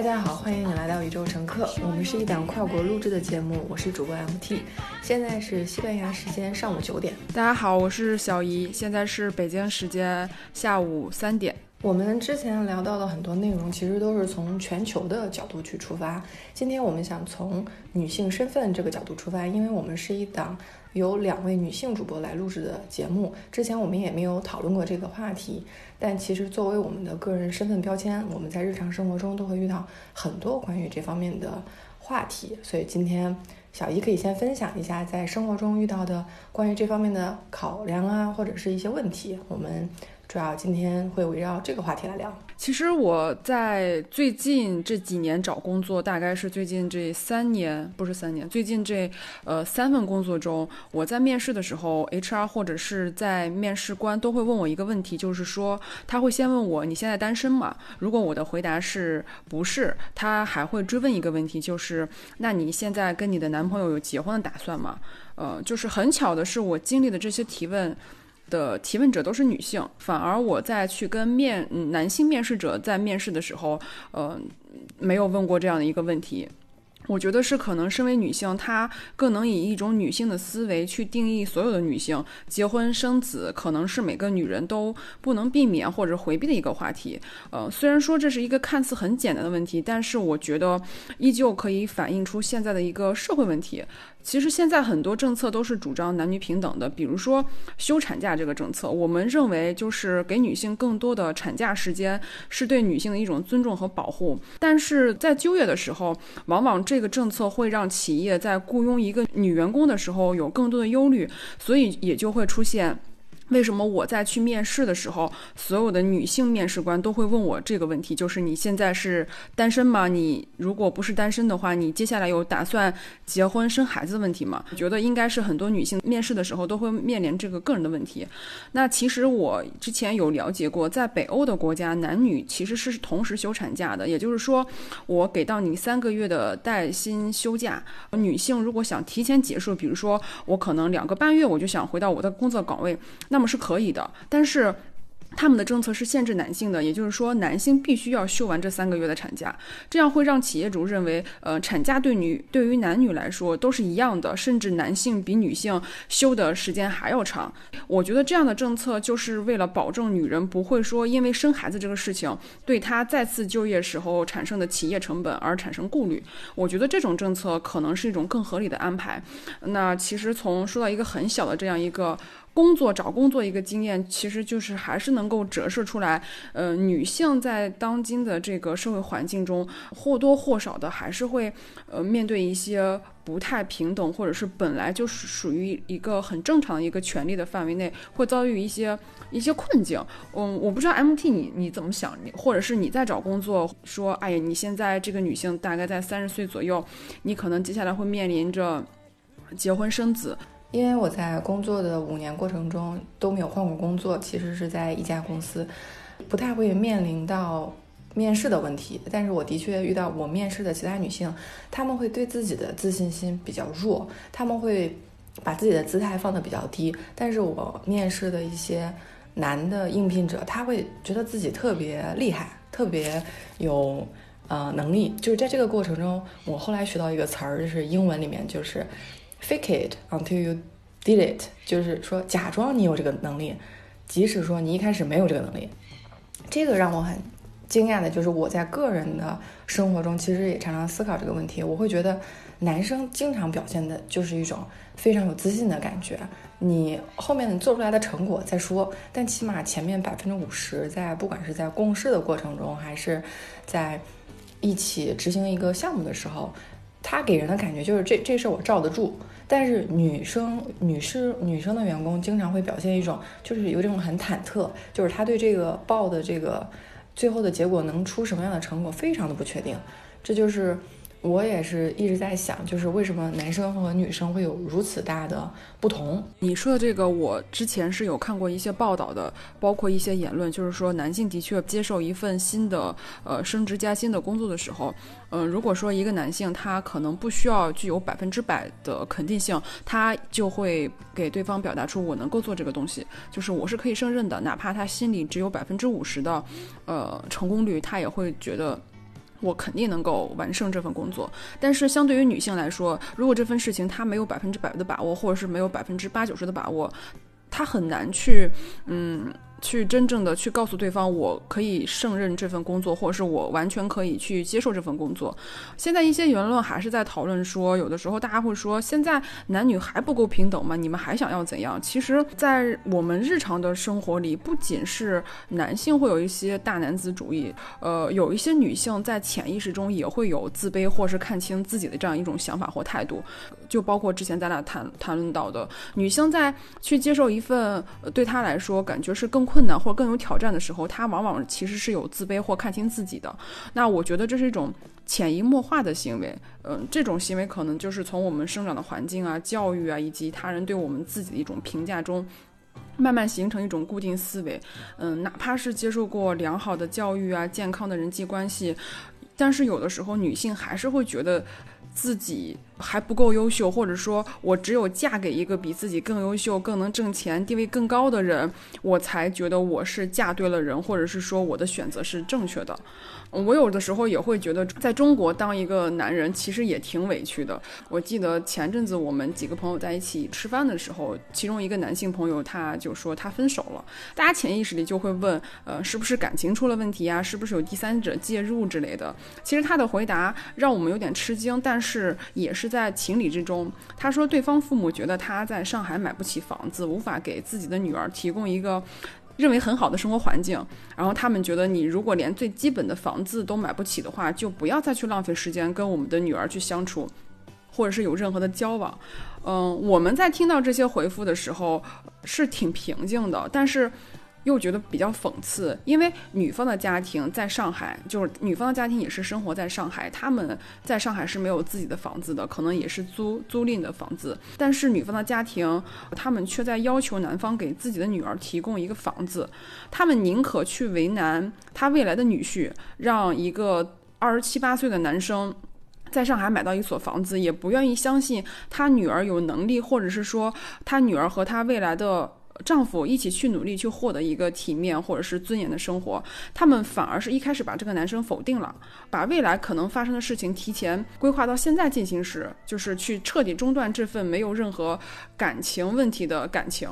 大家好，欢迎你来到宇宙乘客。我们是一档跨国录制的节目，我是主播 MT。现在是西班牙时间上午九点。大家好，我是小姨，现在是北京时间下午三点。我们之前聊到的很多内容，其实都是从全球的角度去出发。今天我们想从女性身份这个角度出发，因为我们是一档由两位女性主播来录制的节目。之前我们也没有讨论过这个话题，但其实作为我们的个人身份标签，我们在日常生活中都会遇到很多关于这方面的话题。所以今天小姨可以先分享一下在生活中遇到的关于这方面的考量啊，或者是一些问题。我们。主要今天会围绕这个话题来聊。其实我在最近这几年找工作，大概是最近这三年，不是三年，最近这呃三份工作中，我在面试的时候，HR 或者是在面试官都会问我一个问题，就是说他会先问我你现在单身吗？如果我的回答是不是，他还会追问一个问题，就是那你现在跟你的男朋友有结婚的打算吗？呃，就是很巧的是，我经历的这些提问。的提问者都是女性，反而我在去跟面男性面试者在面试的时候，呃，没有问过这样的一个问题。我觉得是可能身为女性，她更能以一种女性的思维去定义所有的女性结婚生子，可能是每个女人都不能避免或者回避的一个话题。呃，虽然说这是一个看似很简单的问题，但是我觉得依旧可以反映出现在的一个社会问题。其实现在很多政策都是主张男女平等的，比如说休产假这个政策，我们认为就是给女性更多的产假时间，是对女性的一种尊重和保护。但是在就业的时候，往往这个政策会让企业在雇佣一个女员工的时候有更多的忧虑，所以也就会出现。为什么我在去面试的时候，所有的女性面试官都会问我这个问题？就是你现在是单身吗？你如果不是单身的话，你接下来有打算结婚生孩子的问题吗？我觉得应该是很多女性面试的时候都会面临这个个人的问题。那其实我之前有了解过，在北欧的国家，男女其实是同时休产假的，也就是说，我给到你三个月的带薪休假，女性如果想提前结束，比如说我可能两个半月我就想回到我的工作岗位，那那么是可以的，但是。他们的政策是限制男性的，也就是说，男性必须要休完这三个月的产假，这样会让企业主认为，呃，产假对女对于男女来说都是一样的，甚至男性比女性休的时间还要长。我觉得这样的政策就是为了保证女人不会说因为生孩子这个事情对她再次就业时候产生的企业成本而产生顾虑。我觉得这种政策可能是一种更合理的安排。那其实从说到一个很小的这样一个。工作找工作一个经验，其实就是还是能够折射出来，呃，女性在当今的这个社会环境中，或多或少的还是会，呃，面对一些不太平等，或者是本来就是属于一个很正常的一个权利的范围内，会遭遇一些一些困境。嗯，我不知道 MT 你你怎么想，你或者是你在找工作，说，哎呀，你现在这个女性大概在三十岁左右，你可能接下来会面临着结婚生子。因为我在工作的五年过程中都没有换过工作，其实是在一家公司，不太会面临到面试的问题。但是我的确遇到我面试的其他女性，她们会对自己的自信心比较弱，她们会把自己的姿态放得比较低。但是我面试的一些男的应聘者，他会觉得自己特别厉害，特别有呃能力。就是在这个过程中，我后来学到一个词儿，就是英文里面就是。Fake it until you did it，就是说假装你有这个能力，即使说你一开始没有这个能力。这个让我很惊讶的就是我在个人的生活中，其实也常常思考这个问题。我会觉得男生经常表现的就是一种非常有自信的感觉。你后面做出来的成果再说，但起码前面百分之五十，在不管是在共事的过程中，还是在一起执行一个项目的时候。他给人的感觉就是这这事我罩得住，但是女生女士女生的员工经常会表现一种就是有这种很忐忑，就是他对这个报的这个最后的结果能出什么样的成果非常的不确定，这就是。我也是一直在想，就是为什么男生和女生会有如此大的不同？你说的这个，我之前是有看过一些报道的，包括一些言论，就是说男性的确接受一份新的呃升职加薪的工作的时候，嗯，如果说一个男性他可能不需要具有百分之百的肯定性，他就会给对方表达出我能够做这个东西，就是我是可以胜任的，哪怕他心里只有百分之五十的呃成功率，他也会觉得。我肯定能够完胜这份工作。但是相对于女性来说，如果这份事情她没有百分之百的把握，或者是没有百分之八九十的把握，她很难去，嗯。去真正的去告诉对方，我可以胜任这份工作，或者是我完全可以去接受这份工作。现在一些言论还是在讨论说，有的时候大家会说，现在男女还不够平等吗？你们还想要怎样？其实，在我们日常的生活里，不仅是男性会有一些大男子主义，呃，有一些女性在潜意识中也会有自卑或是看清自己的这样一种想法或态度。就包括之前咱俩谈谈论到的，女性在去接受一份对她来说感觉是更。困难或更有挑战的时候，他往往其实是有自卑或看清自己的。那我觉得这是一种潜移默化的行为。嗯，这种行为可能就是从我们生长的环境啊、教育啊，以及他人对我们自己的一种评价中，慢慢形成一种固定思维。嗯，哪怕是接受过良好的教育啊、健康的人际关系，但是有的时候女性还是会觉得。自己还不够优秀，或者说我只有嫁给一个比自己更优秀、更能挣钱、地位更高的人，我才觉得我是嫁对了人，或者是说我的选择是正确的。我有的时候也会觉得，在中国当一个男人其实也挺委屈的。我记得前阵子我们几个朋友在一起吃饭的时候，其中一个男性朋友他就说他分手了，大家潜意识里就会问，呃，是不是感情出了问题呀？是不是有第三者介入之类的？其实他的回答让我们有点吃惊，但是也是在情理之中。他说，对方父母觉得他在上海买不起房子，无法给自己的女儿提供一个。认为很好的生活环境，然后他们觉得你如果连最基本的房子都买不起的话，就不要再去浪费时间跟我们的女儿去相处，或者是有任何的交往。嗯，我们在听到这些回复的时候是挺平静的，但是。又觉得比较讽刺，因为女方的家庭在上海，就是女方的家庭也是生活在上海，他们在上海是没有自己的房子的，可能也是租租赁的房子。但是女方的家庭，他们却在要求男方给自己的女儿提供一个房子，他们宁可去为难他未来的女婿，让一个二十七八岁的男生在上海买到一所房子，也不愿意相信他女儿有能力，或者是说他女儿和他未来的。丈夫一起去努力去获得一个体面或者是尊严的生活，他们反而是一开始把这个男生否定了，把未来可能发生的事情提前规划到现在进行时，就是去彻底中断这份没有任何感情问题的感情。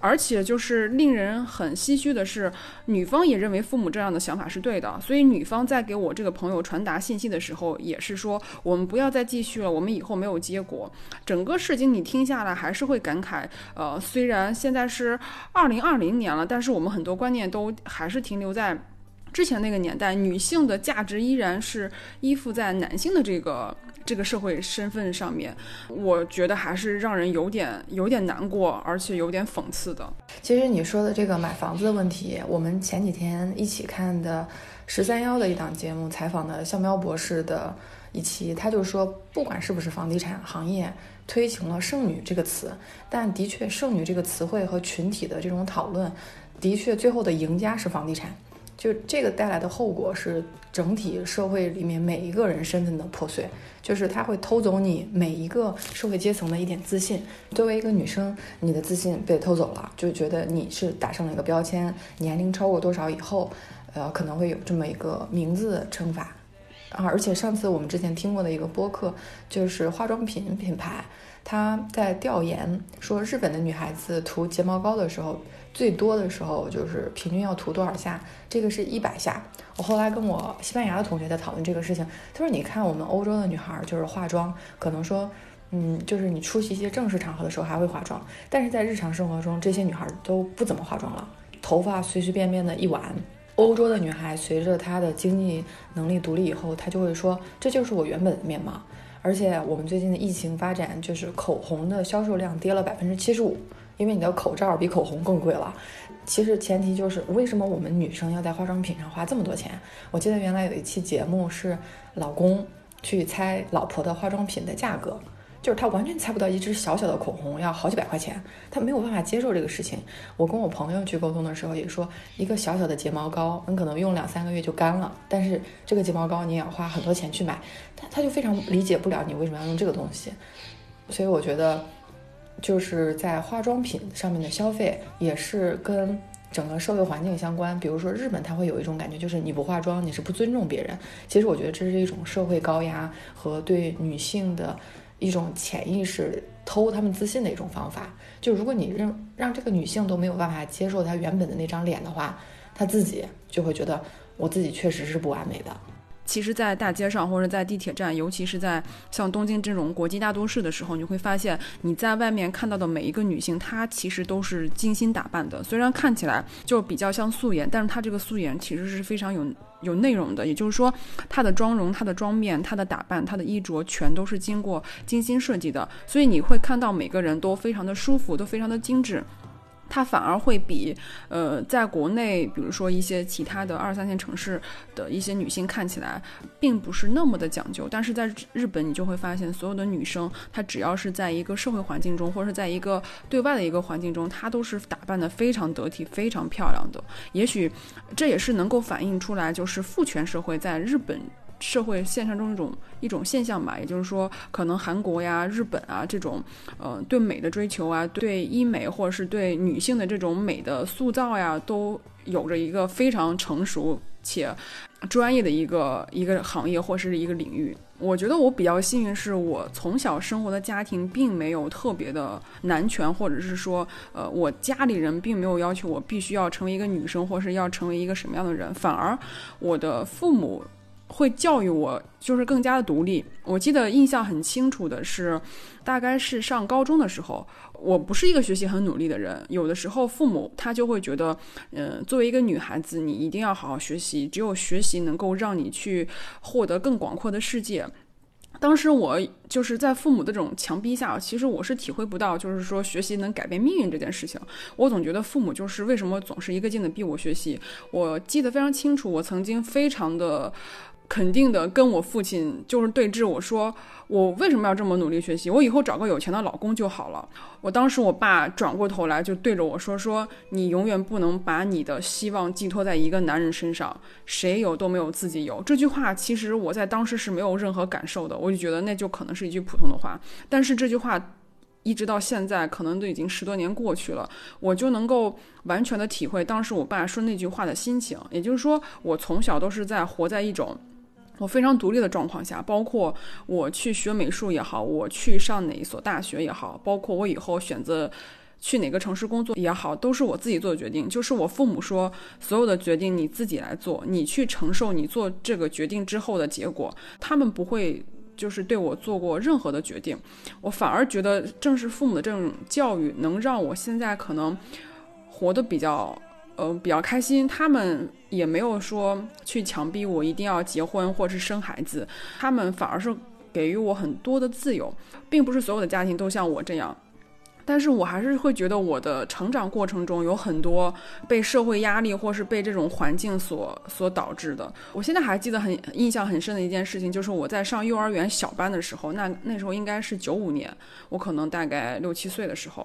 而且就是令人很唏嘘的是，女方也认为父母这样的想法是对的，所以女方在给我这个朋友传达信息的时候，也是说我们不要再继续了，我们以后没有结果。整个事情你听下来还是会感慨，呃，虽然现在是二零二零年了，但是我们很多观念都还是停留在。之前那个年代，女性的价值依然是依附在男性的这个这个社会身份上面，我觉得还是让人有点有点难过，而且有点讽刺的。其实你说的这个买房子的问题，我们前几天一起看的十三幺的一档节目，采访的向喵博士的一期，他就说，不管是不是房地产行业推行了“剩女”这个词，但的确“剩女”这个词汇和群体的这种讨论，的确最后的赢家是房地产。就这个带来的后果是整体社会里面每一个人身份的破碎，就是他会偷走你每一个社会阶层的一点自信。作为一个女生，你的自信被偷走了，就觉得你是打上了一个标签，年龄超过多少以后，呃，可能会有这么一个名字称法啊。而且上次我们之前听过的一个播客，就是化妆品品牌，他在调研说日本的女孩子涂睫毛膏的时候。最多的时候就是平均要涂多少下？这个是一百下。我后来跟我西班牙的同学在讨论这个事情，他说：“你看我们欧洲的女孩就是化妆，可能说，嗯，就是你出席一些正式场合的时候还会化妆，但是在日常生活中，这些女孩都不怎么化妆了，头发随随便便的一挽。欧洲的女孩随着她的经济能力独立以后，她就会说这就是我原本的面貌。而且我们最近的疫情发展，就是口红的销售量跌了百分之七十五。”因为你的口罩比口红更贵了，其实前提就是为什么我们女生要在化妆品上花这么多钱？我记得原来有一期节目是老公去猜老婆的化妆品的价格，就是他完全猜不到一支小小的口红要好几百块钱，他没有办法接受这个事情。我跟我朋友去沟通的时候也说，一个小小的睫毛膏，你可能用两三个月就干了，但是这个睫毛膏你也要花很多钱去买，他他就非常理解不了你为什么要用这个东西，所以我觉得。就是在化妆品上面的消费，也是跟整个社会环境相关。比如说日本，他会有一种感觉，就是你不化妆，你是不尊重别人。其实我觉得这是一种社会高压和对女性的一种潜意识偷她们自信的一种方法。就如果你让让这个女性都没有办法接受她原本的那张脸的话，她自己就会觉得我自己确实是不完美的。其实，在大街上或者在地铁站，尤其是在像东京这种国际大都市的时候，你会发现你在外面看到的每一个女性，她其实都是精心打扮的。虽然看起来就比较像素颜，但是她这个素颜其实是非常有有内容的。也就是说，她的妆容、她的妆面、她的打扮、她的衣着，全都是经过精心设计的。所以你会看到每个人都非常的舒服，都非常的精致。它反而会比，呃，在国内，比如说一些其他的二三线城市的一些女性看起来，并不是那么的讲究。但是在日本，你就会发现，所有的女生，她只要是在一个社会环境中，或者是在一个对外的一个环境中，她都是打扮的非常得体、非常漂亮的。也许，这也是能够反映出来，就是父权社会在日本。社会现象中一种一种现象吧，也就是说，可能韩国呀、日本啊这种，呃，对美的追求啊，对医美或者是对女性的这种美的塑造呀，都有着一个非常成熟且专业的一个一个行业或是一个领域。我觉得我比较幸运，是我从小生活的家庭并没有特别的男权，或者是说，呃，我家里人并没有要求我必须要成为一个女生，或是要成为一个什么样的人，反而我的父母。会教育我，就是更加的独立。我记得印象很清楚的是，大概是上高中的时候，我不是一个学习很努力的人。有的时候父母他就会觉得，嗯，作为一个女孩子，你一定要好好学习，只有学习能够让你去获得更广阔的世界。当时我就是在父母的这种强逼下，其实我是体会不到，就是说学习能改变命运这件事情。我总觉得父母就是为什么总是一个劲的逼我学习。我记得非常清楚，我曾经非常的。肯定的，跟我父亲就是对峙。我说，我为什么要这么努力学习？我以后找个有钱的老公就好了。我当时，我爸转过头来就对着我说：“说你永远不能把你的希望寄托在一个男人身上，谁有都没有自己有。”这句话其实我在当时是没有任何感受的，我就觉得那就可能是一句普通的话。但是这句话一直到现在，可能都已经十多年过去了，我就能够完全的体会当时我爸说那句话的心情。也就是说，我从小都是在活在一种。我非常独立的状况下，包括我去学美术也好，我去上哪一所大学也好，包括我以后选择去哪个城市工作也好，都是我自己做决定。就是我父母说，所有的决定你自己来做，你去承受你做这个决定之后的结果。他们不会就是对我做过任何的决定，我反而觉得正是父母的这种教育，能让我现在可能活得比较。呃，比较开心，他们也没有说去强逼我一定要结婚或是生孩子，他们反而是给予我很多的自由，并不是所有的家庭都像我这样，但是我还是会觉得我的成长过程中有很多被社会压力或是被这种环境所所导致的。我现在还记得很印象很深的一件事情，就是我在上幼儿园小班的时候，那那时候应该是九五年，我可能大概六七岁的时候。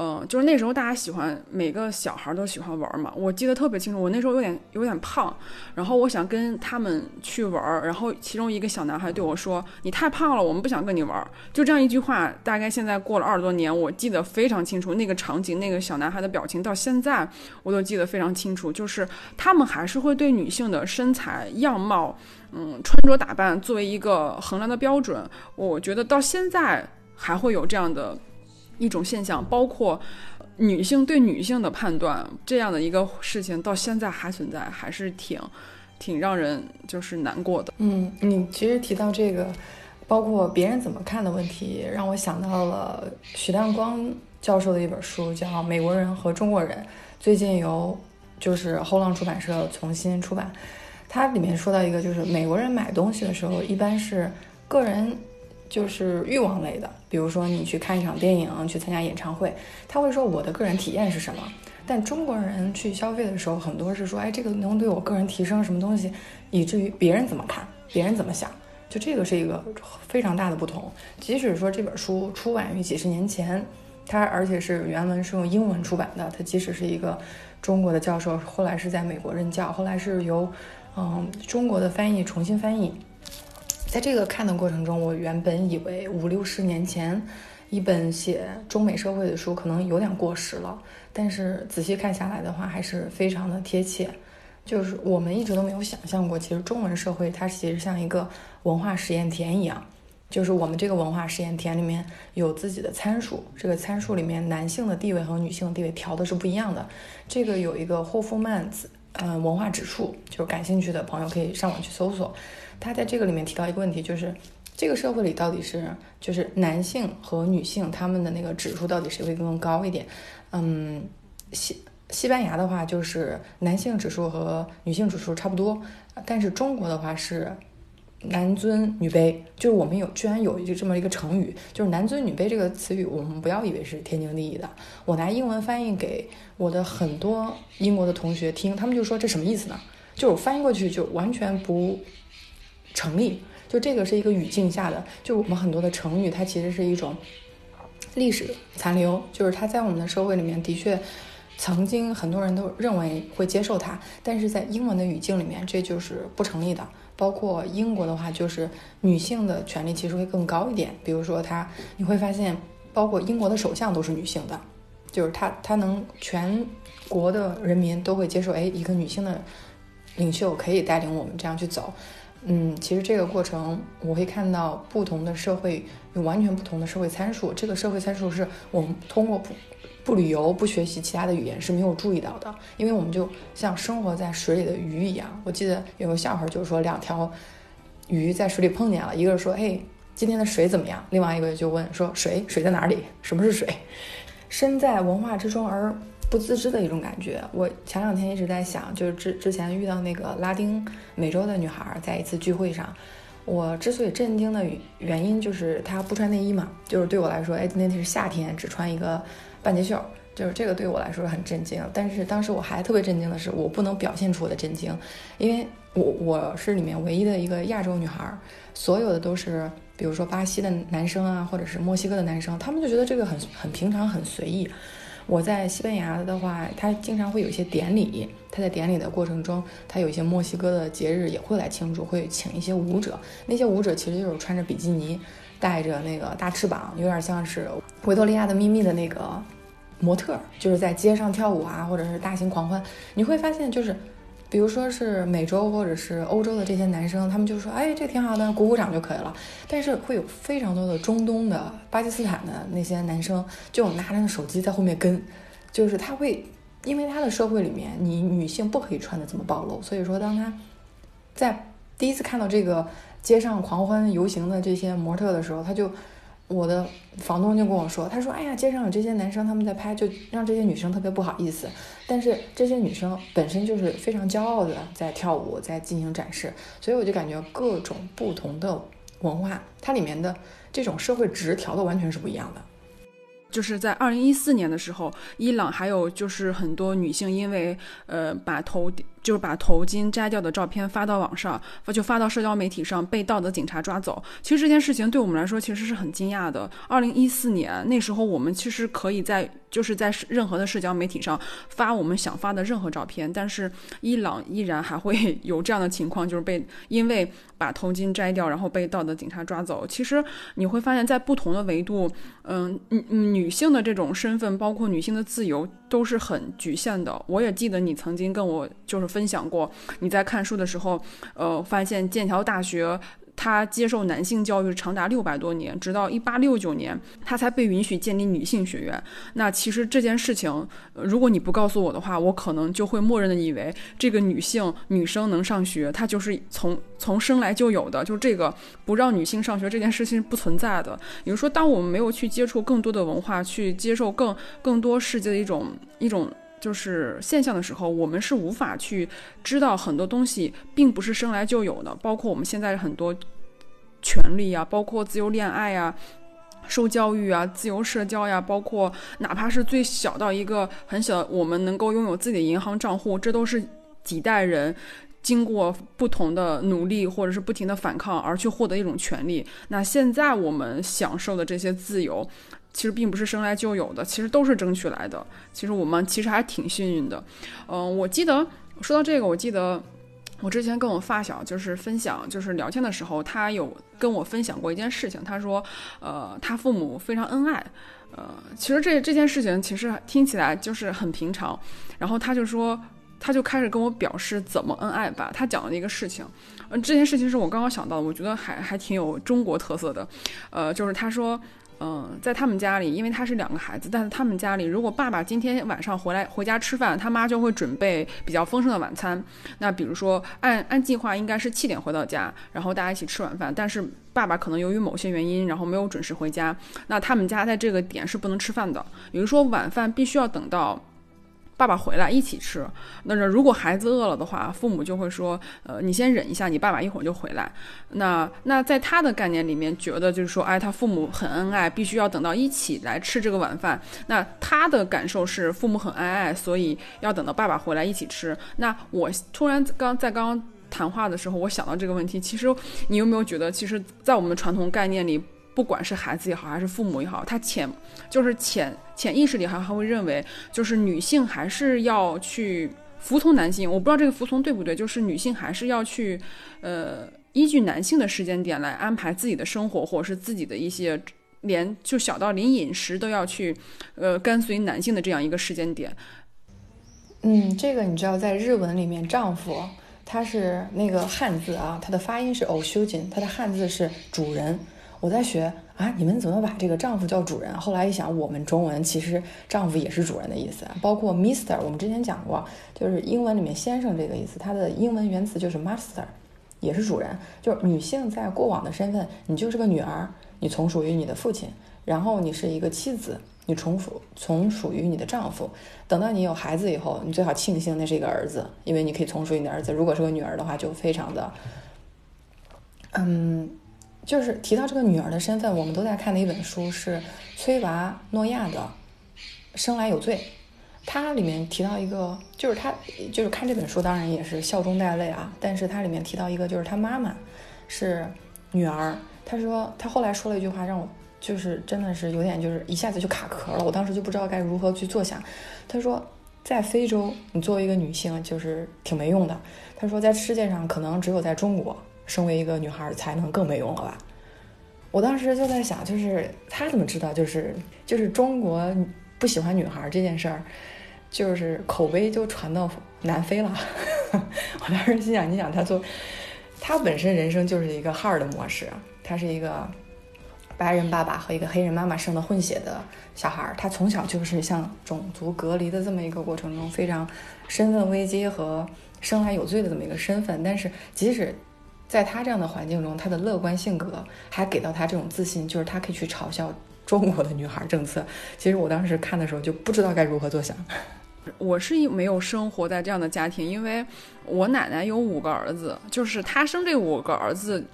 嗯，就是那时候大家喜欢每个小孩都喜欢玩嘛，我记得特别清楚。我那时候有点有点胖，然后我想跟他们去玩，然后其中一个小男孩对我说：“你太胖了，我们不想跟你玩。”就这样一句话，大概现在过了二十多年，我记得非常清楚那个场景，那个小男孩的表情，到现在我都记得非常清楚。就是他们还是会对女性的身材样貌，嗯，穿着打扮作为一个衡量的标准。我觉得到现在还会有这样的。一种现象，包括女性对女性的判断这样的一个事情，到现在还存在，还是挺挺让人就是难过的。嗯，你其实提到这个，包括别人怎么看的问题，让我想到了许亮光教授的一本书，叫《美国人和中国人》，最近由就是后浪出版社重新出版。它里面说到一个，就是美国人买东西的时候，一般是个人。就是欲望类的，比如说你去看一场电影，去参加演唱会，他会说我的个人体验是什么。但中国人去消费的时候，很多是说，哎，这个能对我个人提升什么东西，以至于别人怎么看，别人怎么想，就这个是一个非常大的不同。即使说这本书出版于几十年前，它而且是原文是用英文出版的，它即使是一个中国的教授，后来是在美国任教，后来是由嗯中国的翻译重新翻译。在这个看的过程中，我原本以为五六十年前一本写中美社会的书，可能有点过时了，但是仔细看下来的话，还是非常的贴切。就是我们一直都没有想象过，其实中文社会它其实像一个文化实验田一样，就是我们这个文化实验田里面有自己的参数，这个参数里面男性的地位和女性的地位调的是不一样的。这个有一个霍夫曼子，嗯，文化指数，就是感兴趣的朋友可以上网去搜索。他在这个里面提到一个问题，就是这个社会里到底是就是男性和女性他们的那个指数到底谁会更高一点？嗯，西西班牙的话就是男性指数和女性指数差不多，但是中国的话是男尊女卑，就是我们有居然有一个这么一个成语，就是男尊女卑这个词语，我们不要以为是天经地义的。我拿英文翻译给我的很多英国的同学听，他们就说这什么意思呢？就我翻译过去就完全不。成立，就这个是一个语境下的，就我们很多的成语，它其实是一种历史残留，就是它在我们的社会里面的确曾经很多人都认为会接受它，但是在英文的语境里面，这就是不成立的。包括英国的话，就是女性的权利其实会更高一点，比如说她，你会发现，包括英国的首相都是女性的，就是她，她能全国的人民都会接受，哎，一个女性的领袖可以带领我们这样去走。嗯，其实这个过程我会看到不同的社会有完全不同的社会参数。这个社会参数是我们通过不不旅游、不学习其他的语言是没有注意到的，因为我们就像生活在水里的鱼一样。我记得有个笑话，就是说两条鱼在水里碰见了，一个说：“嘿，今天的水怎么样？”另外一个就问说：“水水在哪里？什么是水？”身在文化之中而。不自知的一种感觉。我前两天一直在想，就是之之前遇到那个拉丁美洲的女孩，在一次聚会上，我之所以震惊的原因就是她不穿内衣嘛，就是对我来说，哎，今天是夏天，只穿一个半截袖，就是这个对我来说很震惊。但是当时我还特别震惊的是，我不能表现出我的震惊，因为我我是里面唯一的一个亚洲女孩，所有的都是比如说巴西的男生啊，或者是墨西哥的男生，他们就觉得这个很很平常，很随意。我在西班牙的话，他经常会有一些典礼。他在典礼的过程中，他有一些墨西哥的节日也会来庆祝，会请一些舞者。那些舞者其实就是穿着比基尼，带着那个大翅膀，有点像是《维多利亚的秘密》的那个模特，就是在街上跳舞啊，或者是大型狂欢。你会发现，就是。比如说是美洲或者是欧洲的这些男生，他们就说：“哎，这挺好的，鼓鼓掌就可以了。”但是会有非常多的中东的、巴基斯坦的那些男生，就拿着手机在后面跟，就是他会，因为他的社会里面，你女性不可以穿的这么暴露，所以说当他在第一次看到这个街上狂欢游行的这些模特的时候，他就。我的房东就跟我说，他说：“哎呀，街上有这些男生他们在拍，就让这些女生特别不好意思。但是这些女生本身就是非常骄傲的在跳舞，在进行展示。所以我就感觉各种不同的文化，它里面的这种社会值调的完全是不一样的。就是在二零一四年的时候，伊朗还有就是很多女性因为呃把头。”就是把头巾摘掉的照片发到网上，就发到社交媒体上，被道德警察抓走。其实这件事情对我们来说其实是很惊讶的。二零一四年那时候，我们其实可以在就是在任何的社交媒体上发我们想发的任何照片，但是伊朗依然还会有这样的情况，就是被因为把头巾摘掉，然后被道德警察抓走。其实你会发现在不同的维度，嗯，女女性的这种身份，包括女性的自由，都是很局限的。我也记得你曾经跟我就是分。享过，你在看书的时候，呃，发现剑桥大学他接受男性教育长达六百多年，直到一八六九年，他才被允许建立女性学院。那其实这件事情，如果你不告诉我的话，我可能就会默认的以为这个女性女生能上学，她就是从从生来就有的，就这个不让女性上学这件事情不存在的。也就是说，当我们没有去接触更多的文化，去接受更更多世界的一种一种。就是现象的时候，我们是无法去知道很多东西，并不是生来就有的。包括我们现在很多权利啊，包括自由恋爱啊、受教育啊、自由社交呀，包括哪怕是最小到一个很小，我们能够拥有自己的银行账户，这都是几代人经过不同的努力或者是不停的反抗而去获得一种权利。那现在我们享受的这些自由。其实并不是生来就有的，其实都是争取来的。其实我们其实还挺幸运的。嗯，我记得说到这个，我记得我之前跟我发小就是分享，就是聊天的时候，他有跟我分享过一件事情。他说，呃，他父母非常恩爱，呃，其实这这件事情其实听起来就是很平常。然后他就说，他就开始跟我表示怎么恩爱吧。他讲了一个事情，嗯，这件事情是我刚刚想到，我觉得还还挺有中国特色的，呃，就是他说。嗯，在他们家里，因为他是两个孩子，但是他们家里，如果爸爸今天晚上回来回家吃饭，他妈就会准备比较丰盛的晚餐。那比如说，按按计划应该是七点回到家，然后大家一起吃晚饭。但是爸爸可能由于某些原因，然后没有准时回家，那他们家在这个点是不能吃饭的。比如说晚饭必须要等到。爸爸回来一起吃。那如果孩子饿了的话，父母就会说：“呃，你先忍一下，你爸爸一会儿就回来。”那那在他的概念里面，觉得就是说，哎，他父母很恩爱，必须要等到一起来吃这个晚饭。那他的感受是父母很恩爱，所以要等到爸爸回来一起吃。那我突然刚在刚刚谈话的时候，我想到这个问题，其实你有没有觉得，其实，在我们的传统概念里？不管是孩子也好，还是父母也好，他潜就是潜潜意识里还还会认为，就是女性还是要去服从男性。我不知道这个服从对不对，就是女性还是要去，呃，依据男性的时间点来安排自己的生活，或者是自己的一些，连就小到连饮食都要去，呃，跟随男性的这样一个时间点。嗯，这个你知道，在日文里面，丈夫他是那个汉字啊，他的发音是偶修紧，他的汉字是主人。我在学啊，你们怎么把这个丈夫叫主人？后来一想，我们中文其实丈夫也是主人的意思，包括 Mister，我们之前讲过，就是英文里面先生这个意思，它的英文原词就是 Master，也是主人。就是女性在过往的身份，你就是个女儿，你从属于你的父亲；然后你是一个妻子，你从属从属于你的丈夫。等到你有孩子以后，你最好庆幸那是一个儿子，因为你可以从属于你的儿子。如果是个女儿的话，就非常的，嗯。就是提到这个女儿的身份，我们都在看的一本书是崔娃诺亚的《生来有罪》，它里面提到一个，就是他就是看这本书，当然也是笑中带泪啊。但是它里面提到一个，就是他妈妈是女儿，他说他后来说了一句话，让我就是真的是有点就是一下子就卡壳了，我当时就不知道该如何去做想。他说在非洲，你作为一个女性就是挺没用的。他说在世界上，可能只有在中国。身为一个女孩才能更没用了吧？我当时就在想，就是他怎么知道，就是就是中国不喜欢女孩这件事儿，就是口碑就传到南非了。我当时心想，你想他做，他本身人生就是一个 hard 模式，他是一个白人爸爸和一个黑人妈妈生的混血的小孩，他从小就是像种族隔离的这么一个过程中，非常身份危机和生来有罪的这么一个身份，但是即使。在他这样的环境中，他的乐观性格还给到他这种自信，就是他可以去嘲笑中国的女孩政策。其实我当时看的时候就不知道该如何作想。我是没有生活在这样的家庭，因为我奶奶有五个儿子，就是她生这五个儿子。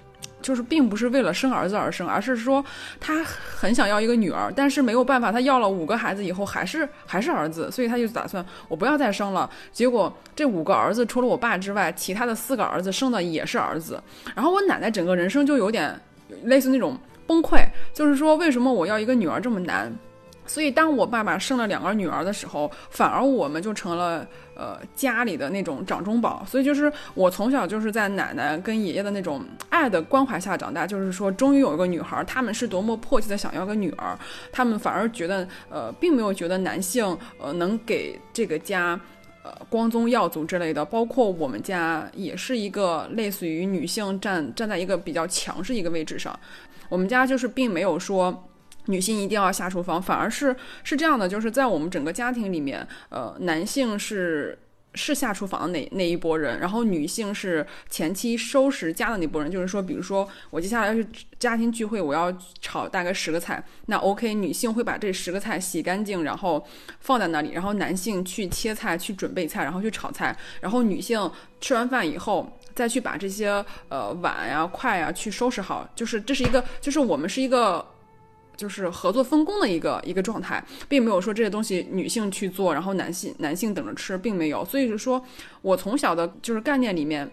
就是并不是为了生儿子而生，而是说他很想要一个女儿，但是没有办法，他要了五个孩子以后还是还是儿子，所以他就打算我不要再生了。结果这五个儿子除了我爸之外，其他的四个儿子生的也是儿子。然后我奶奶整个人生就有点类似那种崩溃，就是说为什么我要一个女儿这么难？所以，当我爸爸生了两个女儿的时候，反而我们就成了呃家里的那种掌中宝。所以，就是我从小就是在奶奶跟爷爷的那种爱的关怀下长大。就是说，终于有一个女孩，他们是多么迫切的想要个女儿，他们反而觉得呃，并没有觉得男性呃能给这个家呃光宗耀祖之类的。包括我们家也是一个类似于女性站站在一个比较强势一个位置上，我们家就是并没有说。女性一定要下厨房，反而是是这样的，就是在我们整个家庭里面，呃，男性是是下厨房的那那一波人，然后女性是前期收拾家的那波人。就是说，比如说我接下来要去家庭聚会，我要炒大概十个菜，那 OK，女性会把这十个菜洗干净，然后放在那里，然后男性去切菜、去准备菜，然后去炒菜，然后女性吃完饭以后再去把这些呃碗呀、筷呀去收拾好。就是这是一个，就是我们是一个。就是合作分工的一个一个状态，并没有说这些东西女性去做，然后男性男性等着吃，并没有。所以是说，我从小的就是概念里面，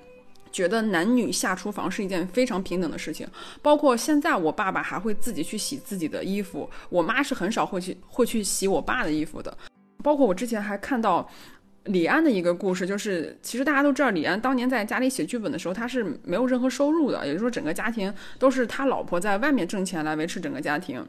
觉得男女下厨房是一件非常平等的事情。包括现在，我爸爸还会自己去洗自己的衣服，我妈是很少会去会去洗我爸的衣服的。包括我之前还看到。李安的一个故事，就是其实大家都知道，李安当年在家里写剧本的时候，他是没有任何收入的，也就是说，整个家庭都是他老婆在外面挣钱来维持整个家庭。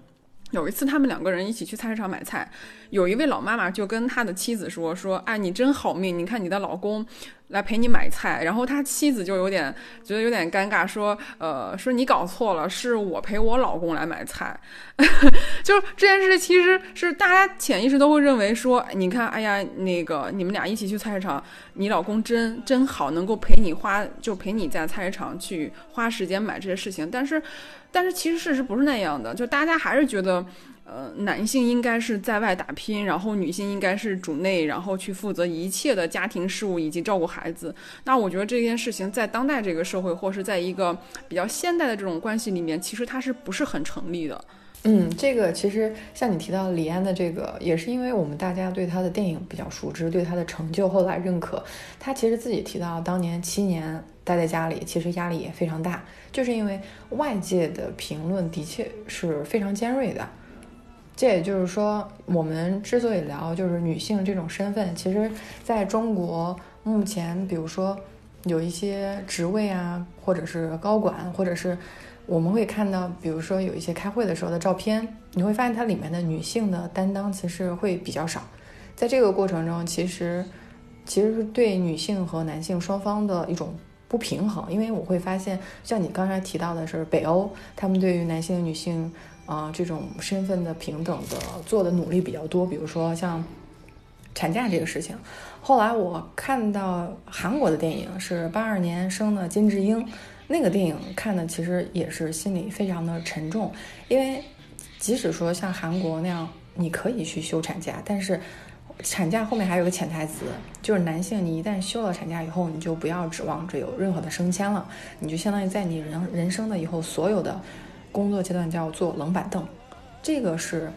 有一次，他们两个人一起去菜市场买菜，有一位老妈妈就跟他的妻子说：“说，哎，你真好命，你看你的老公来陪你买菜。”然后他妻子就有点觉得有点尴尬，说：“呃，说你搞错了，是我陪我老公来买菜。”就这件事其实是大家潜意识都会认为说：“你看，哎呀，那个你们俩一起去菜市场，你老公真真好，能够陪你花，就陪你在菜市场去花时间买这些事情。”但是。但是其实事实不是那样的，就大家还是觉得，呃，男性应该是在外打拼，然后女性应该是主内，然后去负责一切的家庭事务以及照顾孩子。那我觉得这件事情在当代这个社会，或是在一个比较现代的这种关系里面，其实它是不是很成立的？嗯，这个其实像你提到李安的这个，也是因为我们大家对他的电影比较熟知，对他的成就后来认可。他其实自己提到，当年七年待在家里，其实压力也非常大，就是因为外界的评论的确是非常尖锐的。这也就是说，我们之所以聊就是女性这种身份，其实在中国目前，比如说有一些职位啊，或者是高管，或者是。我们会看到，比如说有一些开会的时候的照片，你会发现它里面的女性的担当其实会比较少。在这个过程中，其实其实是对女性和男性双方的一种不平衡。因为我会发现，像你刚才提到的是北欧，他们对于男性、女性啊这种身份的平等的做的努力比较多。比如说像产假这个事情，后来我看到韩国的电影是八二年生的金智英。那个电影看的其实也是心里非常的沉重，因为即使说像韩国那样，你可以去休产假，但是产假后面还有个潜台词，就是男性你一旦休了产假以后，你就不要指望着有任何的升迁了，你就相当于在你人人生的以后所有的工作阶段叫做冷板凳。这个是，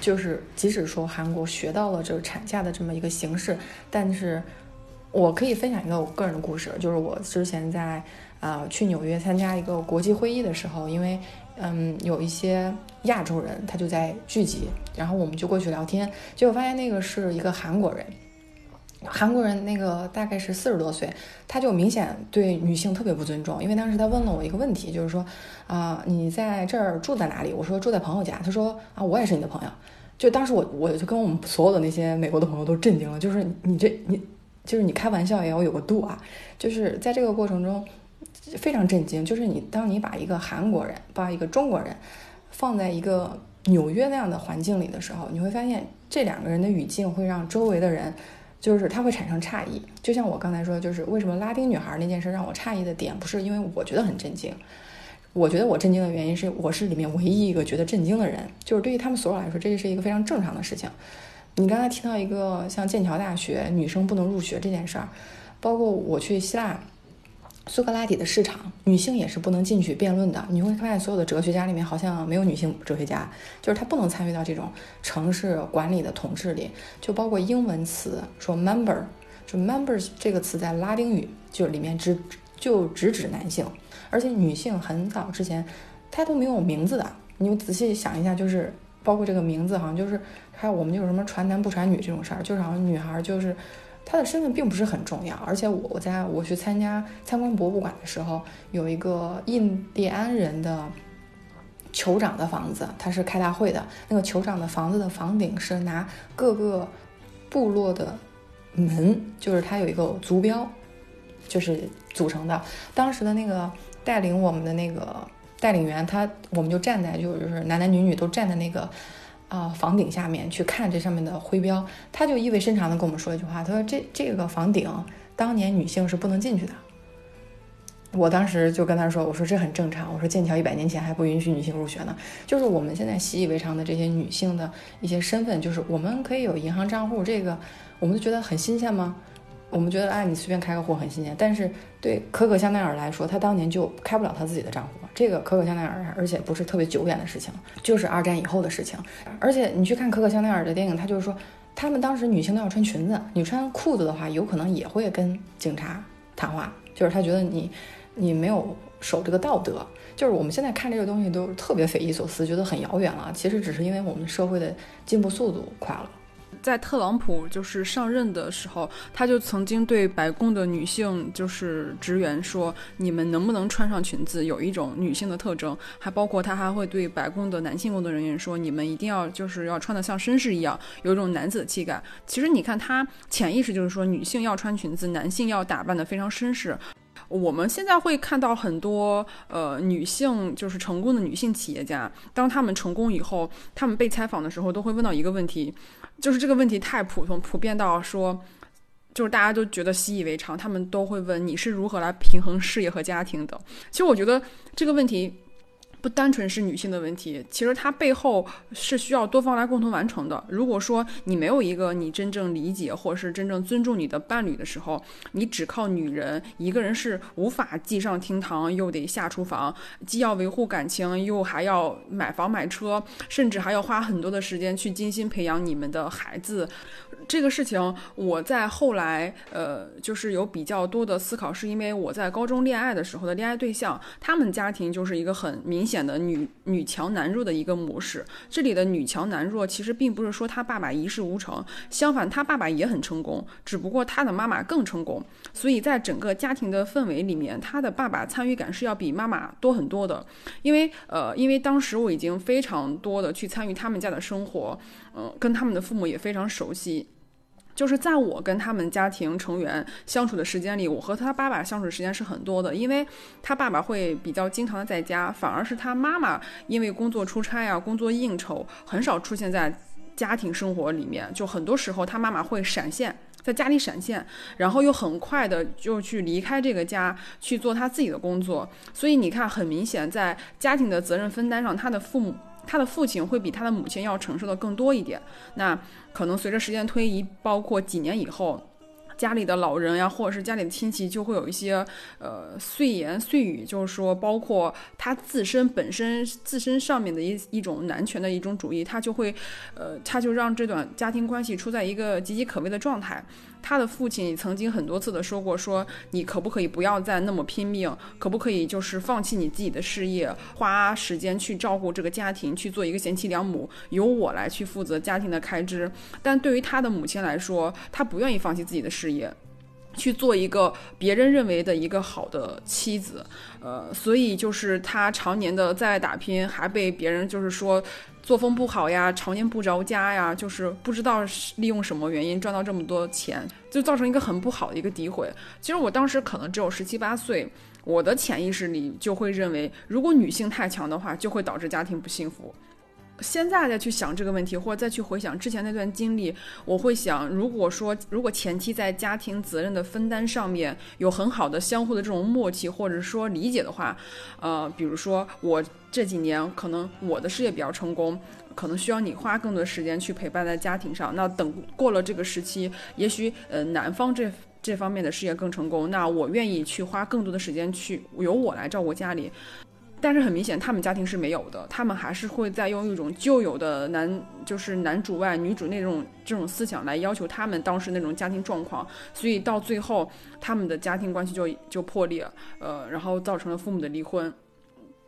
就是即使说韩国学到了这个产假的这么一个形式，但是我可以分享一个我个人的故事，就是我之前在。啊，去纽约参加一个国际会议的时候，因为嗯有一些亚洲人他就在聚集，然后我们就过去聊天，结果发现那个是一个韩国人，韩国人那个大概是四十多岁，他就明显对女性特别不尊重，因为当时他问了我一个问题，就是说啊你在这儿住在哪里？我说住在朋友家，他说啊我也是你的朋友，就当时我我就跟我们所有的那些美国的朋友都震惊了，就是你这你就是你开玩笑也要有个度啊，就是在这个过程中。非常震惊，就是你当你把一个韩国人、把一个中国人放在一个纽约那样的环境里的时候，你会发现这两个人的语境会让周围的人，就是他会产生诧异。就像我刚才说，就是为什么拉丁女孩那件事让我诧异的点，不是因为我觉得很震惊，我觉得我震惊的原因是我是里面唯一一个觉得震惊的人，就是对于他们所有来说，这是一个非常正常的事情。你刚才提到一个像剑桥大学女生不能入学这件事儿，包括我去希腊。苏格拉底的市场，女性也是不能进去辩论的。你会发现，所有的哲学家里面好像没有女性哲学家，就是她不能参与到这种城市管理的统治里。就包括英文词说 member，就 members 这个词在拉丁语就里面只就直指男性，而且女性很早之前她都没有名字的。你仔细想一下，就是包括这个名字，好像就是还有我们就有什么传男不传女这种事儿，就是好像女孩就是。他的身份并不是很重要，而且我我在我去参加参观博物馆的时候，有一个印第安人的酋长的房子，他是开大会的。那个酋长的房子的房顶是拿各个部落的门，就是他有一个族标，就是组成的。当时的那个带领我们的那个带领员，他我们就站在，就是男男女女都站在那个。啊，房顶下面去看这上面的徽标，他就意味深长地跟我们说一句话，他说：“这这个房顶当年女性是不能进去的。”我当时就跟他说：“我说这很正常，我说剑桥一百年前还不允许女性入学呢。就是我们现在习以为常的这些女性的一些身份，就是我们可以有银行账户，这个我们就觉得很新鲜吗？我们觉得，哎，你随便开个户很新鲜。但是对可可香奈儿来说，她当年就开不了她自己的账户。”这个可可香奈儿，而且不是特别久远的事情，就是二战以后的事情。而且你去看可可香奈儿的电影，他就是说，他们当时女性都要穿裙子，你穿裤子的话，有可能也会跟警察谈话，就是他觉得你，你没有守这个道德。就是我们现在看这个东西都特别匪夷所思，觉得很遥远了。其实只是因为我们社会的进步速度快了。在特朗普就是上任的时候，他就曾经对白宫的女性就是职员说：“你们能不能穿上裙子？有一种女性的特征。”还包括他还会对白宫的男性工作人员说：“你们一定要就是要穿得像绅士一样，有一种男子的气概。”其实你看，他潜意识就是说，女性要穿裙子，男性要打扮得非常绅士。我们现在会看到很多呃女性，就是成功的女性企业家，当她们成功以后，她们被采访的时候都会问到一个问题，就是这个问题太普通普遍到说，就是大家都觉得习以为常，他们都会问你是如何来平衡事业和家庭的。其实我觉得这个问题。单纯是女性的问题，其实它背后是需要多方来共同完成的。如果说你没有一个你真正理解或是真正尊重你的伴侣的时候，你只靠女人一个人是无法既上厅堂又得下厨房，既要维护感情又还要买房买车，甚至还要花很多的时间去精心培养你们的孩子。这个事情我在后来呃就是有比较多的思考，是因为我在高中恋爱的时候的恋爱对象，他们家庭就是一个很明。显的女女强男弱的一个模式，这里的女强男弱其实并不是说他爸爸一事无成，相反他爸爸也很成功，只不过他的妈妈更成功，所以在整个家庭的氛围里面，他的爸爸参与感是要比妈妈多很多的，因为呃，因为当时我已经非常多的去参与他们家的生活，嗯，跟他们的父母也非常熟悉。就是在我跟他们家庭成员相处的时间里，我和他爸爸相处的时间是很多的，因为他爸爸会比较经常的在家，反而是他妈妈因为工作出差啊、工作应酬，很少出现在家庭生活里面。就很多时候，他妈妈会闪现在家里闪现，然后又很快的就去离开这个家去做他自己的工作。所以你看，很明显，在家庭的责任分担上，他的父母。他的父亲会比他的母亲要承受的更多一点。那可能随着时间推移，包括几年以后，家里的老人呀，或者是家里的亲戚，就会有一些呃碎言碎语，就是说，包括他自身本身自身上面的一一种男权的一种主义，他就会呃，他就让这段家庭关系处在一个岌岌可危的状态。他的父亲曾经很多次的说过，说你可不可以不要再那么拼命，可不可以就是放弃你自己的事业，花时间去照顾这个家庭，去做一个贤妻良母，由我来去负责家庭的开支。但对于他的母亲来说，他不愿意放弃自己的事业。去做一个别人认为的一个好的妻子，呃，所以就是他常年的在外打拼，还被别人就是说作风不好呀，常年不着家呀，就是不知道是利用什么原因赚到这么多钱，就造成一个很不好的一个诋毁。其实我当时可能只有十七八岁，我的潜意识里就会认为，如果女性太强的话，就会导致家庭不幸福。现在再去想这个问题，或者再去回想之前那段经历，我会想，如果说如果前期在家庭责任的分担上面有很好的相互的这种默契，或者说理解的话，呃，比如说我这几年可能我的事业比较成功，可能需要你花更多时间去陪伴在家庭上。那等过了这个时期，也许呃男方这这方面的事业更成功，那我愿意去花更多的时间去由我来照顾家里。但是很明显，他们家庭是没有的，他们还是会在用一种旧有的男就是男主外女主内这种这种思想来要求他们当时那种家庭状况，所以到最后他们的家庭关系就就破裂，呃，然后造成了父母的离婚，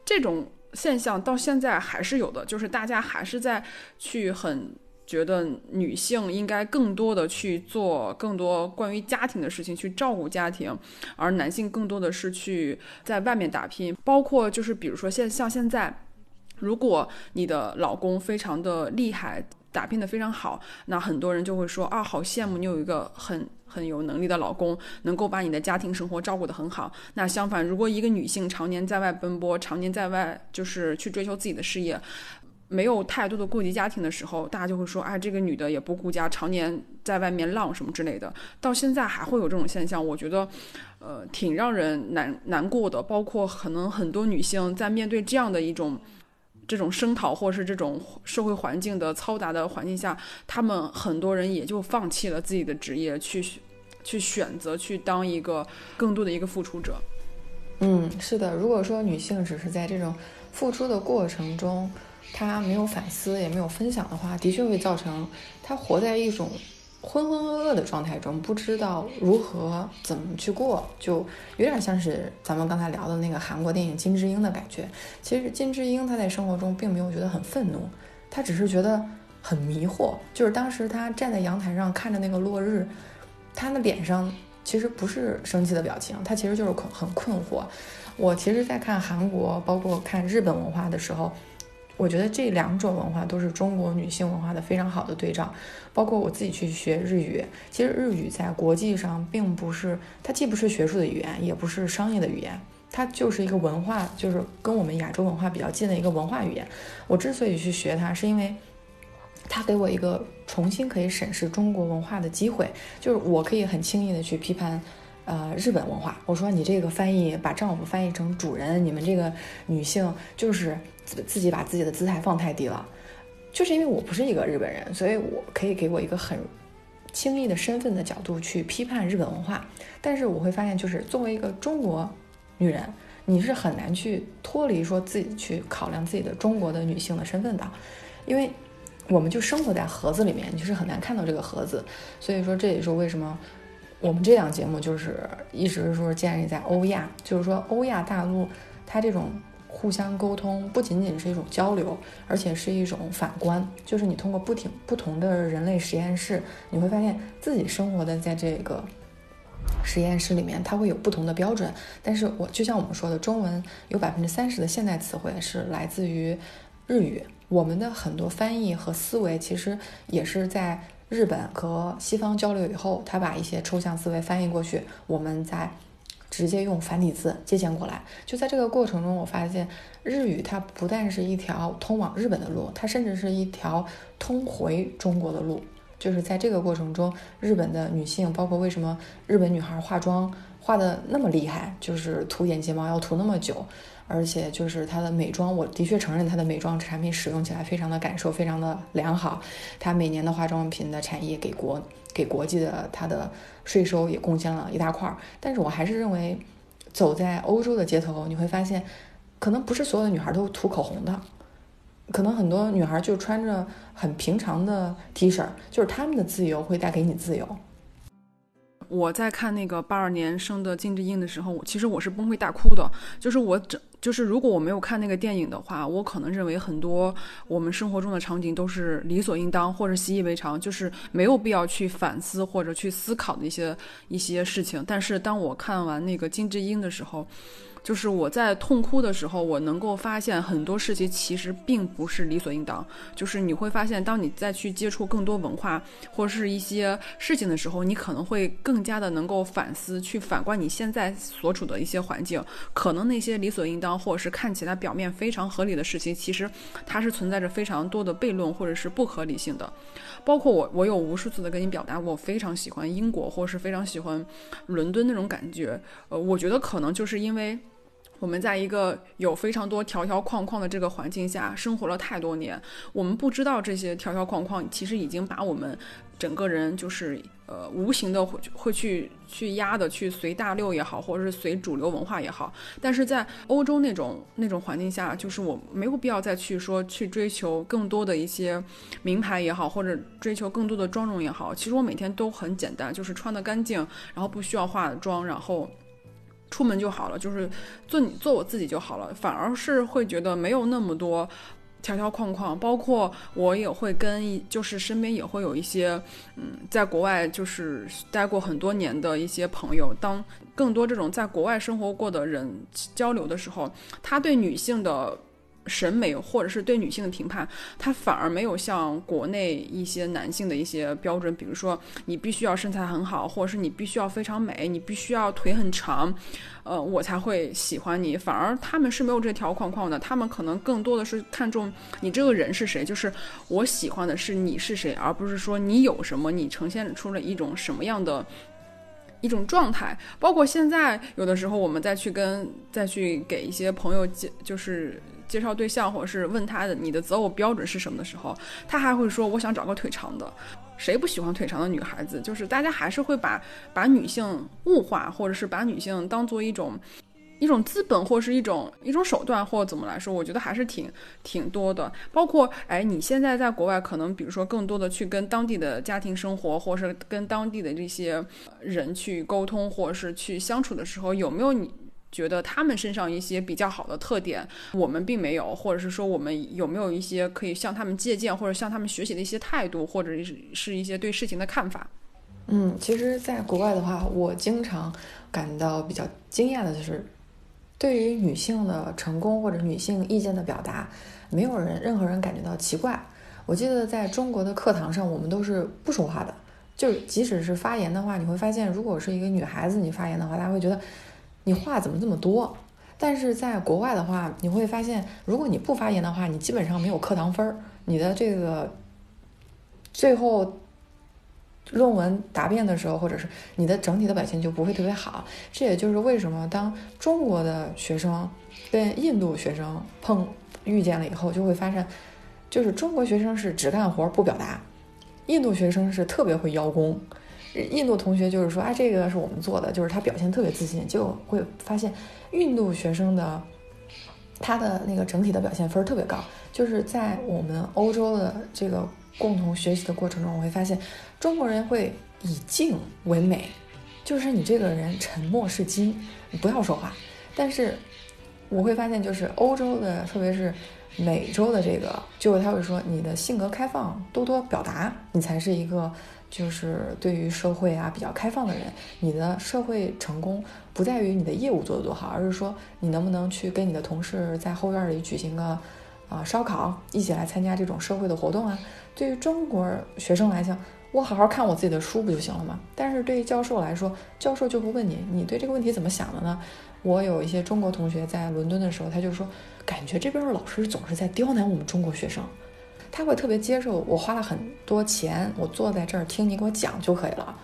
这种现象到现在还是有的，就是大家还是在去很。觉得女性应该更多的去做更多关于家庭的事情，去照顾家庭，而男性更多的是去在外面打拼。包括就是比如说现像现在，如果你的老公非常的厉害，打拼的非常好，那很多人就会说啊，好羡慕你有一个很很有能力的老公，能够把你的家庭生活照顾得很好。那相反，如果一个女性常年在外奔波，常年在外就是去追求自己的事业。没有太多的顾及家庭的时候，大家就会说，哎，这个女的也不顾家，常年在外面浪什么之类的。到现在还会有这种现象，我觉得，呃，挺让人难难过的。包括可能很多女性在面对这样的一种这种声讨，或是这种社会环境的嘈杂的环境下，她们很多人也就放弃了自己的职业，去去选择去当一个更多的一个付出者。嗯，是的。如果说女性只是在这种付出的过程中，他没有反思，也没有分享的话，的确会造成他活在一种浑浑噩噩的状态中，不知道如何怎么去过，就有点像是咱们刚才聊的那个韩国电影《金智英》的感觉。其实金智英她在生活中并没有觉得很愤怒，她只是觉得很迷惑。就是当时他站在阳台上看着那个落日，他的脸上其实不是生气的表情，他其实就是很困惑。我其实，在看韩国，包括看日本文化的时候。我觉得这两种文化都是中国女性文化的非常好的对照，包括我自己去学日语，其实日语在国际上并不是，它既不是学术的语言，也不是商业的语言，它就是一个文化，就是跟我们亚洲文化比较近的一个文化语言。我之所以去学它，是因为它给我一个重新可以审视中国文化的机会，就是我可以很轻易的去批判。呃，日本文化，我说你这个翻译把丈夫翻译成主人，你们这个女性就是自自己把自己的姿态放太低了，就是因为我不是一个日本人，所以我可以给我一个很轻易的身份的角度去批判日本文化，但是我会发现，就是作为一个中国女人，你是很难去脱离说自己去考量自己的中国的女性的身份的，因为我们就生活在盒子里面，你是很难看到这个盒子，所以说这也是为什么。我们这档节目就是一直说建立在欧亚，就是说欧亚大陆，它这种互相沟通不仅仅是一种交流，而且是一种反观，就是你通过不停不同的人类实验室，你会发现自己生活的在这个实验室里面，它会有不同的标准。但是我就像我们说的，中文有百分之三十的现代词汇是来自于日语，我们的很多翻译和思维其实也是在。日本和西方交流以后，他把一些抽象思维翻译过去，我们再直接用繁体字借鉴过来。就在这个过程中，我发现日语它不但是一条通往日本的路，它甚至是一条通回中国的路。就是在这个过程中，日本的女性，包括为什么日本女孩化妆化的那么厉害，就是涂眼睫毛要涂那么久。而且就是它的美妆，我的确承认它的美妆产品使用起来非常的感受非常的良好。它每年的化妆品的产业给国给国际的它的税收也贡献了一大块儿。但是我还是认为，走在欧洲的街头，你会发现，可能不是所有的女孩都涂口红的，可能很多女孩就穿着很平常的 T 恤，就是她们的自由会带给你自由。我在看那个八二年生的金智英的时候，其实我是崩溃大哭的，就是我整。就是如果我没有看那个电影的话，我可能认为很多我们生活中的场景都是理所应当或者习以为常，就是没有必要去反思或者去思考的一些一些事情。但是当我看完那个金智英的时候，就是我在痛哭的时候，我能够发现很多事情其实并不是理所应当。就是你会发现，当你再去接触更多文化或者是一些事情的时候，你可能会更加的能够反思，去反观你现在所处的一些环境。可能那些理所应当或者是看起来表面非常合理的事情，其实它是存在着非常多的悖论或者是不合理性的。包括我，我有无数次的跟你表达，我非常喜欢英国，或是非常喜欢伦敦那种感觉。呃，我觉得可能就是因为。我们在一个有非常多条条框框的这个环境下生活了太多年，我们不知道这些条条框框其实已经把我们整个人就是呃无形的会会去去压的去随大流也好，或者是随主流文化也好。但是在欧洲那种那种环境下，就是我没有必要再去说去追求更多的一些名牌也好，或者追求更多的妆容也好。其实我每天都很简单，就是穿的干净，然后不需要化妆，然后。出门就好了，就是做你做我自己就好了，反而是会觉得没有那么多条条框框。包括我也会跟，就是身边也会有一些，嗯，在国外就是待过很多年的一些朋友，当更多这种在国外生活过的人交流的时候，他对女性的。审美或者是对女性的评判，它反而没有像国内一些男性的一些标准，比如说你必须要身材很好，或者是你必须要非常美，你必须要腿很长，呃，我才会喜欢你。反而他们是没有这条框框的，他们可能更多的是看重你这个人是谁，就是我喜欢的是你是谁，而不是说你有什么，你呈现出了一种什么样的。一种状态，包括现在有的时候，我们再去跟再去给一些朋友介，就是介绍对象，或者是问他的你的择偶标准是什么的时候，他还会说我想找个腿长的。谁不喜欢腿长的女孩子？就是大家还是会把把女性物化，或者是把女性当做一种。一种资本，或是一种一种手段，或怎么来说，我觉得还是挺挺多的。包括，哎，你现在在国外，可能比如说更多的去跟当地的家庭生活，或是跟当地的这些人去沟通，或是去相处的时候，有没有你觉得他们身上一些比较好的特点，我们并没有，或者是说我们有没有一些可以向他们借鉴或者向他们学习的一些态度，或者是是一些对事情的看法。嗯，其实，在国外的话，我经常感到比较惊讶的就是，对于女性的成功或者女性意见的表达，没有人任何人感觉到奇怪。我记得在中国的课堂上，我们都是不说话的，就即使是发言的话，你会发现，如果是一个女孩子你发言的话，大家会觉得你话怎么这么多。但是在国外的话，你会发现，如果你不发言的话，你基本上没有课堂分儿，你的这个最后。论文答辩的时候，或者是你的整体的表现就不会特别好。这也就是为什么当中国的学生跟印度学生碰遇见了以后，就会发现，就是中国学生是只干活不表达，印度学生是特别会邀功。印度同学就是说，啊，这个是我们做的，就是他表现特别自信，就会发现印度学生的他的那个整体的表现分特别高。就是在我们欧洲的这个。共同学习的过程中，我会发现，中国人会以静为美，就是你这个人沉默是金，你不要说话。但是我会发现，就是欧洲的，特别是美洲的这个，就他会说，你的性格开放，多多表达，你才是一个就是对于社会啊比较开放的人。你的社会成功不在于你的业务做得多好，而是说你能不能去跟你的同事在后院里举行个啊烧烤，一起来参加这种社会的活动啊。对于中国学生来讲，我好好看我自己的书不就行了吗？但是对于教授来说，教授就会问你，你对这个问题怎么想的呢？我有一些中国同学在伦敦的时候，他就说，感觉这边的老师总是在刁难我们中国学生。他会特别接受我花了很多钱，我坐在这儿听你给我讲就可以了。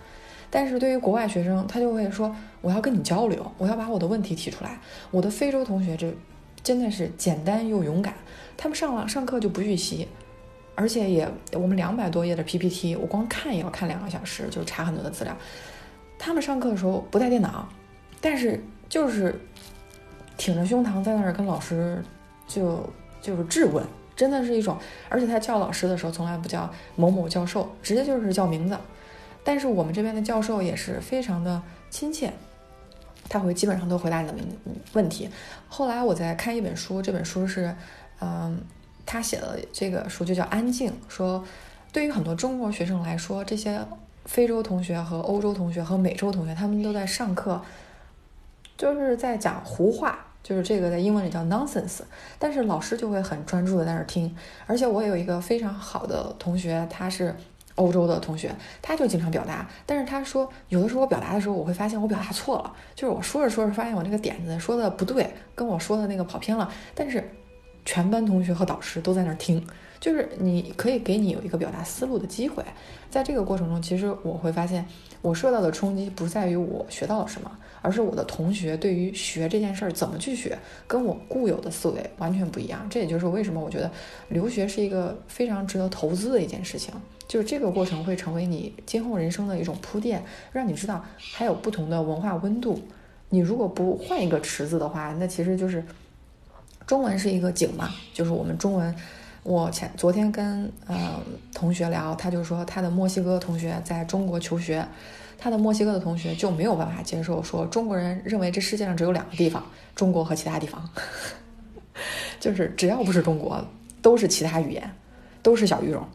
但是对于国外学生，他就会说，我要跟你交流，我要把我的问题提出来。我的非洲同学这真的是简单又勇敢，他们上了上课就不预习。而且也，我们两百多页的 PPT，我光看也要看两个小时，就查很多的资料。他们上课的时候不带电脑，但是就是挺着胸膛在那儿跟老师就就是质问，真的是一种。而且他叫老师的时候从来不叫某某教授，直接就是叫名字。但是我们这边的教授也是非常的亲切，他会基本上都回答你的问问题。后来我在看一本书，这本书是嗯。他写的这个书就叫《安静》，说对于很多中国学生来说，这些非洲同学和欧洲同学和美洲同学，他们都在上课，就是在讲胡话，就是这个在英文里叫 nonsense。但是老师就会很专注的在那儿听。而且我有一个非常好的同学，他是欧洲的同学，他就经常表达。但是他说，有的时候我表达的时候，我会发现我表达错了，就是我说着说着发现我那个点子说的不对，跟我说的那个跑偏了。但是。全班同学和导师都在那儿听，就是你可以给你有一个表达思路的机会。在这个过程中，其实我会发现，我受到的冲击不在于我学到了什么，而是我的同学对于学这件事儿怎么去学，跟我固有的思维完全不一样。这也就是为什么我觉得留学是一个非常值得投资的一件事情。就是这个过程会成为你今后人生的一种铺垫，让你知道还有不同的文化温度。你如果不换一个池子的话，那其实就是。中文是一个井嘛，就是我们中文。我前昨天跟呃同学聊，他就说他的墨西哥同学在中国求学，他的墨西哥的同学就没有办法接受说中国人认为这世界上只有两个地方，中国和其他地方，就是只要不是中国，都是其他语言，都是小语种。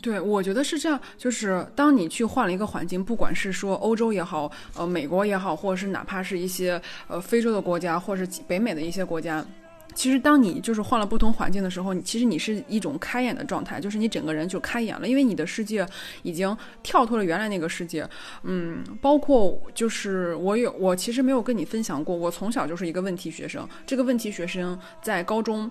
对，我觉得是这样，就是当你去换了一个环境，不管是说欧洲也好，呃，美国也好，或者是哪怕是一些呃非洲的国家，或者是北美的一些国家，其实当你就是换了不同环境的时候，你其实你是一种开眼的状态，就是你整个人就开眼了，因为你的世界已经跳脱了原来那个世界。嗯，包括就是我有，我其实没有跟你分享过，我从小就是一个问题学生，这个问题学生在高中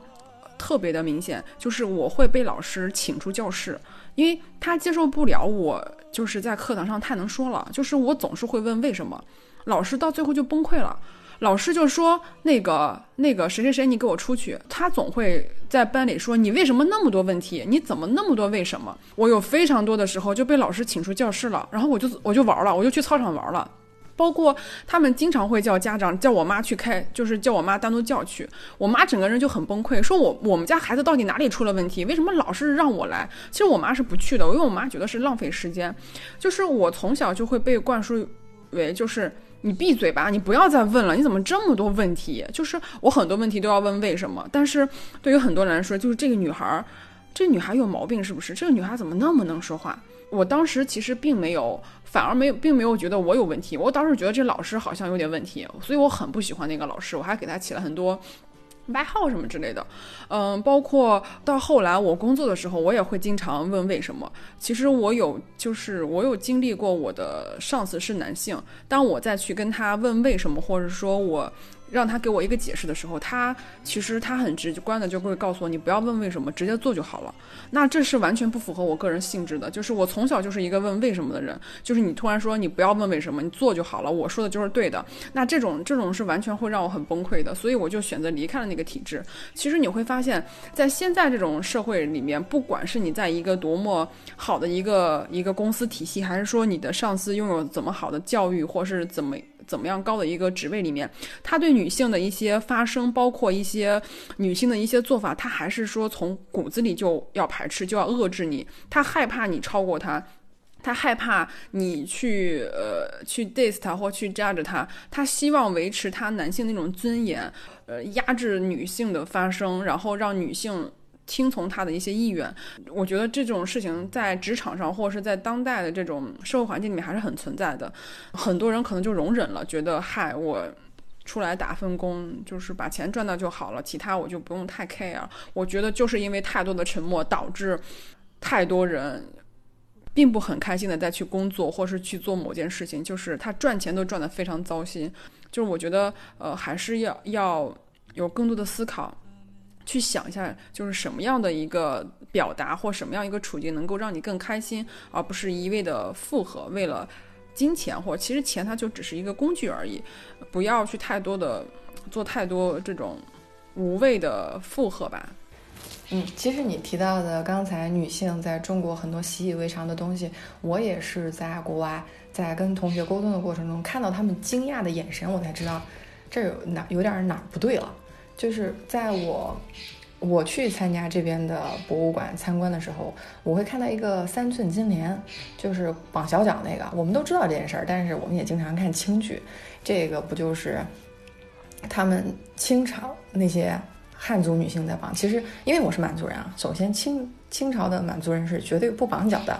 特别的明显，就是我会被老师请出教室。因为他接受不了我，就是在课堂上太能说了，就是我总是会问为什么，老师到最后就崩溃了，老师就说那个那个谁谁谁，你给我出去。他总会在班里说你为什么那么多问题，你怎么那么多为什么？我有非常多的时候就被老师请出教室了，然后我就我就玩了，我就去操场玩了。包括他们经常会叫家长叫我妈去开，就是叫我妈单独叫去。我妈整个人就很崩溃，说我我们家孩子到底哪里出了问题？为什么老是让我来？其实我妈是不去的，因为我妈觉得是浪费时间。就是我从小就会被灌输为，就是你闭嘴吧，你不要再问了，你怎么这么多问题？就是我很多问题都要问为什么，但是对于很多人来说，就是这个女孩儿，这女孩有毛病是不是？这个女孩怎么那么能说话？我当时其实并没有，反而没有，并没有觉得我有问题。我当时觉得这老师好像有点问题，所以我很不喜欢那个老师，我还给他起了很多。外号什么之类的，嗯，包括到后来我工作的时候，我也会经常问为什么。其实我有，就是我有经历过，我的上司是男性，当我再去跟他问为什么，或者说我。让他给我一个解释的时候，他其实他很直观的就会告诉我，你不要问为什么，直接做就好了。那这是完全不符合我个人性质的，就是我从小就是一个问为什么的人。就是你突然说你不要问为什么，你做就好了，我说的就是对的。那这种这种是完全会让我很崩溃的，所以我就选择离开了那个体制。其实你会发现在现在这种社会里面，不管是你在一个多么好的一个一个公司体系，还是说你的上司拥有怎么好的教育，或是怎么。怎么样高的一个职位里面，他对女性的一些发声，包括一些女性的一些做法，他还是说从骨子里就要排斥，就要遏制你。他害怕你超过他，他害怕你去呃去 diss 他或去 judge 他，他希望维持他男性那种尊严，呃压制女性的发声，然后让女性。听从他的一些意愿，我觉得这种事情在职场上或者是在当代的这种社会环境里面还是很存在的。很多人可能就容忍了，觉得嗨，我出来打份工就是把钱赚到就好了，其他我就不用太 care。我觉得就是因为太多的沉默，导致太多人并不很开心的再去工作或是去做某件事情，就是他赚钱都赚得非常糟心。就是我觉得呃，还是要要有更多的思考。去想一下，就是什么样的一个表达或什么样一个处境能够让你更开心，而不是一味的附和，为了金钱或其实钱它就只是一个工具而已，不要去太多的做太多这种无谓的附和吧。嗯，其实你提到的刚才女性在中国很多习以为常的东西，我也是在国外在跟同学沟通的过程中看到他们惊讶的眼神，我才知道这有哪有点哪儿不对了。就是在我我去参加这边的博物馆参观的时候，我会看到一个三寸金莲，就是绑小脚那个。我们都知道这件事儿，但是我们也经常看清剧。这个不就是他们清朝那些汉族女性在绑？其实因为我是满族人啊，首先清清朝的满族人是绝对不绑脚的。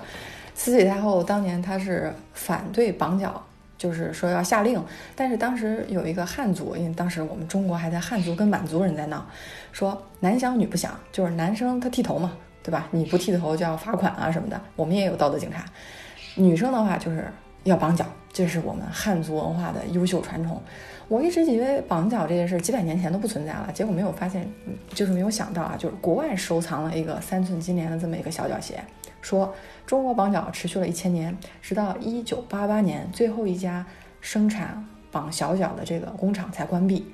慈禧太后当年她是反对绑脚。就是说要下令，但是当时有一个汉族，因为当时我们中国还在汉族跟满族人在闹，说男想女不想，就是男生他剃头嘛，对吧？你不剃头就要罚款啊什么的。我们也有道德警察。女生的话就是要绑脚，这是我们汉族文化的优秀传统。我一直以为绑脚这件事几百年前都不存在了，结果没有发现，就是没有想到啊，就是国外收藏了一个三寸金莲的这么一个小脚鞋。说中国绑脚持续了一千年，直到一九八八年，最后一家生产绑小脚的这个工厂才关闭。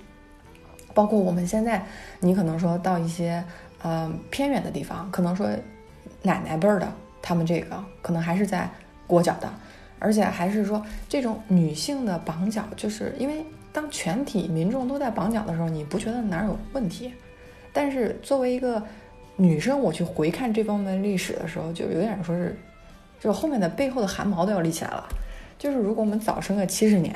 包括我们现在，你可能说到一些呃偏远的地方，可能说奶奶辈儿的，他们这个可能还是在裹脚的，而且还是说这种女性的绑脚，就是因为当全体民众都在绑脚的时候，你不觉得哪儿有问题？但是作为一个女生，我去回看这方面的历史的时候，就有点说是，就后面的背后的汗毛都要立起来了。就是如果我们早生个七十年，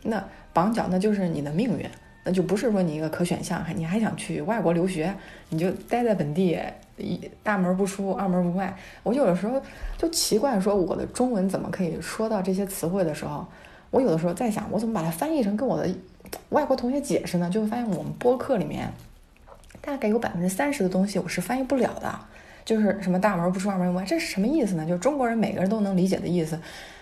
那绑脚那就是你的命运，那就不是说你一个可选项，你还想去外国留学，你就待在本地，一大门不出二门不迈。我有的时候就奇怪，说我的中文怎么可以说到这些词汇的时候，我有的时候在想，我怎么把它翻译成跟我的外国同学解释呢？就会发现我们播客里面。大概有百分之三十的东西我是翻译不了的，就是什么大门不出二门不迈，这是什么意思呢？就是中国人每个人都能理解的意思，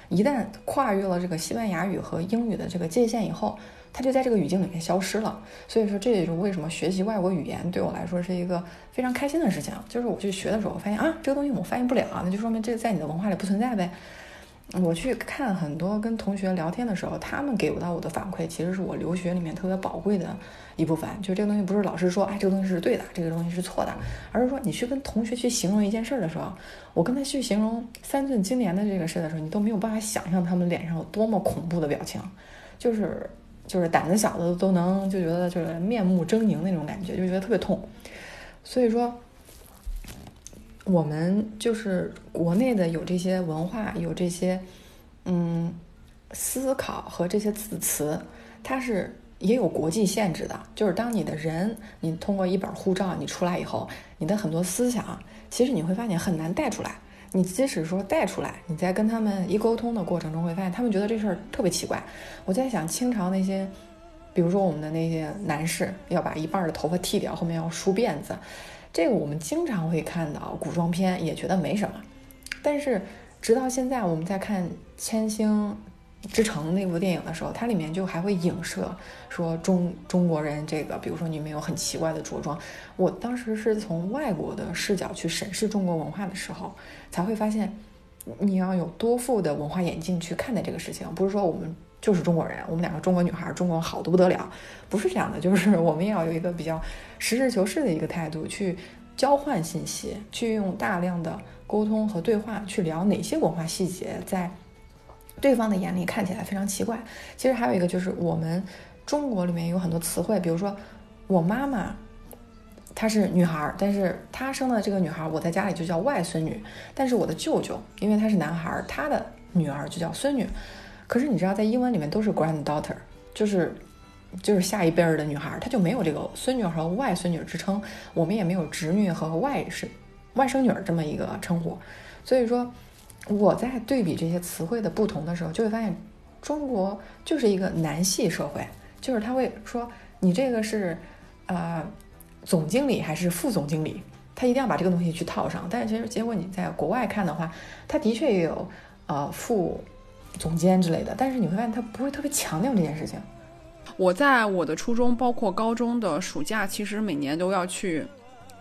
一旦跨越了这个西班牙语和英语的这个界限以后，它就在这个语境里面消失了。所以说，这也是为什么学习外国语言对我来说是一个非常开心的事情。就是我去学的时候，我发现啊，这个东西我翻译不了，那就说明这个在你的文化里不存在呗。我去看很多跟同学聊天的时候，他们给不到我的反馈，其实是我留学里面特别宝贵的一部分。就这个东西不是老师说，哎，这个东西是对的，这个东西是错的，而是说你去跟同学去形容一件事儿的时候，我跟他去形容三寸金莲的这个事的时候，你都没有办法想象他们脸上有多么恐怖的表情，就是就是胆子小的都能就觉得就是面目狰狞那种感觉，就觉得特别痛。所以说。我们就是国内的有这些文化，有这些，嗯，思考和这些字词，它是也有国际限制的。就是当你的人，你通过一本护照你出来以后，你的很多思想，其实你会发现很难带出来。你即使说带出来，你在跟他们一沟通的过程中，会发现他们觉得这事儿特别奇怪。我在想，清朝那些，比如说我们的那些男士，要把一半的头发剃掉，后面要梳辫子，这个我们经常会看到古装片，也觉得没什么。但是直到现在，我们在看《千星之城》那部电影的时候，它里面就还会影射说中中国人这个，比如说你们有很奇怪的着装。我当时是从外国的视角去审视中国文化的时候。才会发现，你要有多副的文化眼镜去看待这个事情，不是说我们就是中国人，我们两个中国女孩，中国好的不得了，不是这样的，就是我们也要有一个比较实事求是的一个态度去交换信息，去用大量的沟通和对话去聊哪些文化细节在对方的眼里看起来非常奇怪。其实还有一个就是我们中国里面有很多词汇，比如说我妈妈。她是女孩，但是她生的这个女孩，我在家里就叫外孙女。但是我的舅舅，因为他是男孩，他的女儿就叫孙女。可是你知道，在英文里面都是 granddaughter，就是就是下一辈儿的女孩，她就没有这个孙女和外孙女之称。我们也没有侄女和外甥外甥女儿这么一个称呼。所以说，我在对比这些词汇的不同的时候，就会发现，中国就是一个男系社会，就是他会说你这个是，呃。总经理还是副总经理，他一定要把这个东西去套上。但是其实结果你在国外看的话，他的确也有呃副总监之类的，但是你会发现他不会特别强调这件事情。我在我的初中包括高中的暑假，其实每年都要去。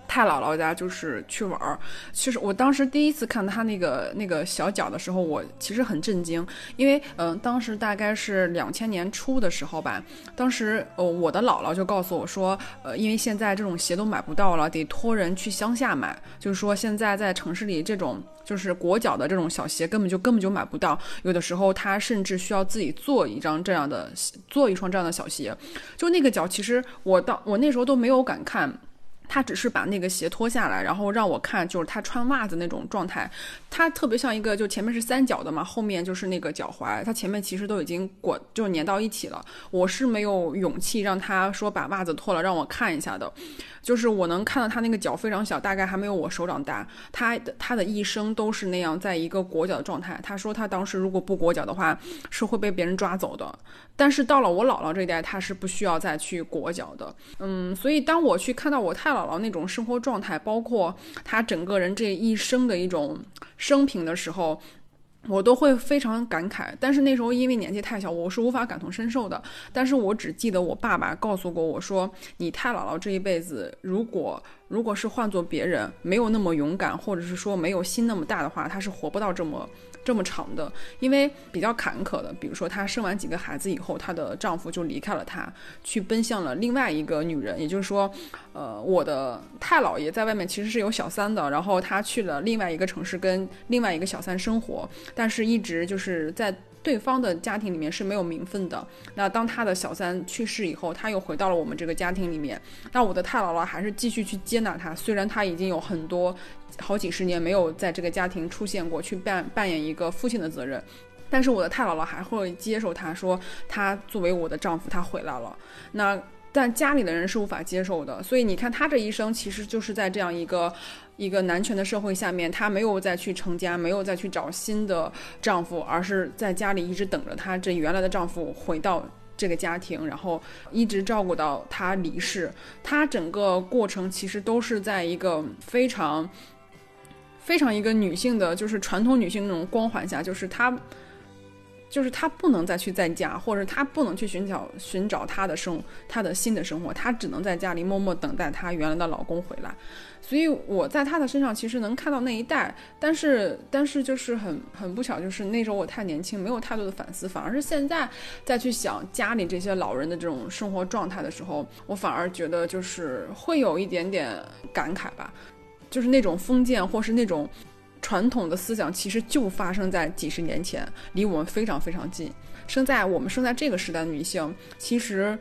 太姥姥家就是去玩儿，其实我当时第一次看他那个那个小脚的时候，我其实很震惊，因为嗯，当时大概是两千年初的时候吧，当时呃我的姥姥就告诉我说，呃，因为现在这种鞋都买不到了，得托人去乡下买，就是说现在在城市里这种就是裹脚的这种小鞋根本就根本就买不到，有的时候他甚至需要自己做一张这样的做一双这样的小鞋，就那个脚其实我到我那时候都没有敢看。他只是把那个鞋脱下来，然后让我看，就是他穿袜子那种状态。他特别像一个，就前面是三角的嘛，后面就是那个脚踝，他前面其实都已经裹，就粘到一起了。我是没有勇气让他说把袜子脱了让我看一下的。就是我能看到他那个脚非常小，大概还没有我手掌大。他的他的一生都是那样，在一个裹脚的状态。他说他当时如果不裹脚的话，是会被别人抓走的。但是到了我姥姥这一代，他是不需要再去裹脚的。嗯，所以当我去看到我太姥姥姥那种生活状态，包括他整个人这一生的一种生平的时候。我都会非常感慨，但是那时候因为年纪太小，我是无法感同身受的。但是我只记得我爸爸告诉过我说：“你太姥姥这一辈子，如果……”如果是换做别人，没有那么勇敢，或者是说没有心那么大的话，他是活不到这么这么长的，因为比较坎坷的。比如说，她生完几个孩子以后，她的丈夫就离开了她，去奔向了另外一个女人。也就是说，呃，我的太姥爷在外面其实是有小三的，然后他去了另外一个城市跟另外一个小三生活，但是一直就是在。对方的家庭里面是没有名分的。那当他的小三去世以后，他又回到了我们这个家庭里面。那我的太姥姥还是继续去接纳他，虽然他已经有很多好几十年没有在这个家庭出现过，去扮扮演一个父亲的责任，但是我的太姥姥还会接受他，说他作为我的丈夫，他回来了。那但家里的人是无法接受的。所以你看，他这一生其实就是在这样一个。一个男权的社会下面，她没有再去成家，没有再去找新的丈夫，而是在家里一直等着她这原来的丈夫回到这个家庭，然后一直照顾到她离世。她整个过程其实都是在一个非常、非常一个女性的，就是传统女性那种光环下，就是她。就是她不能再去在家，或者她不能去寻找寻找她的生她的新的生活，她只能在家里默默等待她原来的老公回来。所以我在她的身上其实能看到那一代，但是但是就是很很不巧，就是那时候我太年轻，没有太多的反思，反而是现在再去想家里这些老人的这种生活状态的时候，我反而觉得就是会有一点点感慨吧，就是那种封建或是那种。传统的思想其实就发生在几十年前，离我们非常非常近。生在我们生在这个时代的女性，其实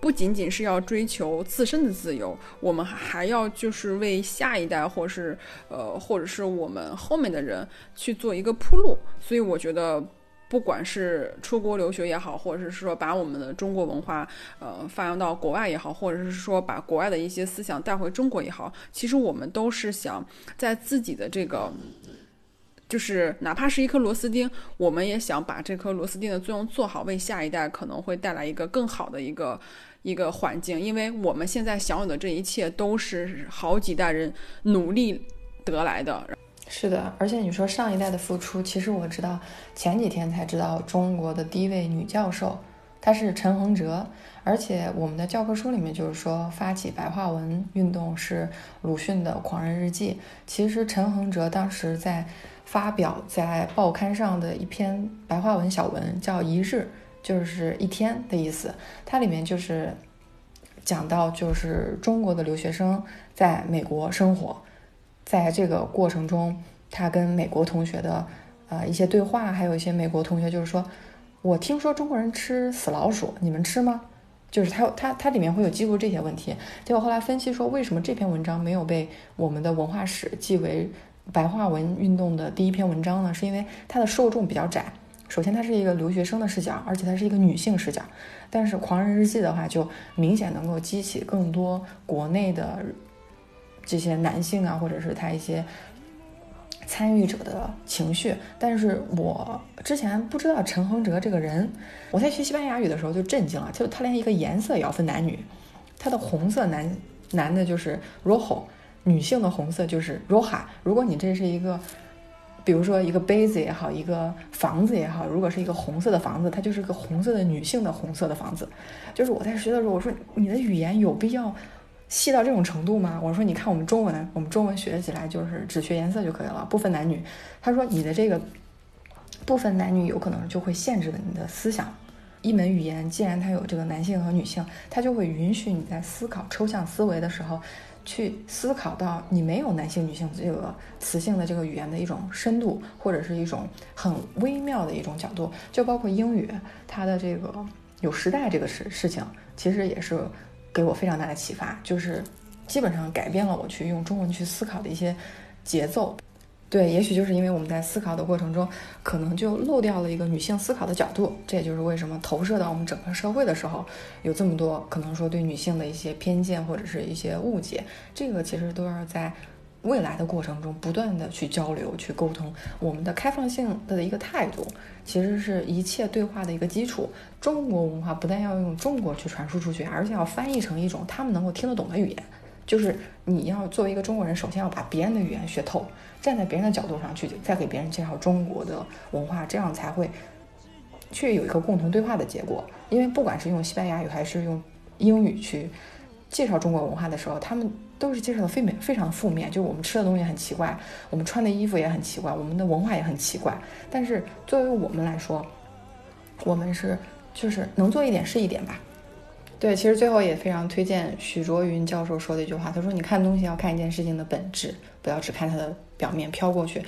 不仅仅是要追求自身的自由，我们还要就是为下一代，或是呃，或者是我们后面的人去做一个铺路。所以我觉得，不管是出国留学也好，或者是说把我们的中国文化呃发扬到国外也好，或者是说把国外的一些思想带回中国也好，其实我们都是想在自己的这个，就是哪怕是一颗螺丝钉，我们也想把这颗螺丝钉的作用做好，为下一代可能会带来一个更好的一个一个环境，因为我们现在享有的这一切都是好几代人努力得来的。是的，而且你说上一代的付出，其实我知道前几天才知道，中国的第一位女教授，她是陈恒哲，而且我们的教科书里面就是说，发起白话文运动是鲁迅的《狂人日记》。其实陈恒哲当时在发表在报刊上的一篇白话文小文，叫《一日》，就是一天的意思。它里面就是讲到，就是中国的留学生在美国生活。在这个过程中，他跟美国同学的呃一些对话，还有一些美国同学就是说，我听说中国人吃死老鼠，你们吃吗？就是他他他里面会有记录这些问题。结果后来分析说，为什么这篇文章没有被我们的文化史记为白话文运动的第一篇文章呢？是因为它的受众比较窄。首先，它是一个留学生的视角，而且它是一个女性视角。但是《狂人日记》的话，就明显能够激起更多国内的。这些男性啊，或者是他一些参与者的情绪，但是我之前不知道陈恒哲这个人，我在学西班牙语的时候就震惊了，就他连一个颜色也要分男女，他的红色男男的就是 rojo，女性的红色就是 roja。如果你这是一个，比如说一个杯子也好，一个房子也好，如果是一个红色的房子，它就是个红色的女性的红色的房子。就是我在学的时候，我说你的语言有必要。细到这种程度吗？我说，你看我们中文，我们中文学起来就是只学颜色就可以了，不分男女。他说，你的这个不分男女，有可能就会限制了你的思想。一门语言既然它有这个男性和女性，它就会允许你在思考抽象思维的时候，去思考到你没有男性、女性这个词性的这个语言的一种深度，或者是一种很微妙的一种角度。就包括英语，它的这个有时代这个事事情，其实也是。给我非常大的启发，就是基本上改变了我去用中文去思考的一些节奏。对，也许就是因为我们在思考的过程中，可能就漏掉了一个女性思考的角度。这也就是为什么投射到我们整个社会的时候，有这么多可能说对女性的一些偏见或者是一些误解。这个其实都要在。未来的过程中，不断的去交流、去沟通，我们的开放性的一个态度，其实是一切对话的一个基础。中国文化不但要用中国去传输出去，而且要翻译成一种他们能够听得懂的语言。就是你要作为一个中国人，首先要把别人的语言学透，站在别人的角度上去，再给别人介绍中国的文化，这样才会去有一个共同对话的结果。因为不管是用西班牙语还是用英语去介绍中国文化的时候，他们。都是介绍的非美非常负面，就我们吃的东西很奇怪，我们穿的衣服也很奇怪，我们的文化也很奇怪。但是作为我们来说，我们是就是能做一点是一点吧。对，其实最后也非常推荐许卓云教授说的一句话，他说：“你看东西要看一件事情的本质，不要只看它的表面飘过去。”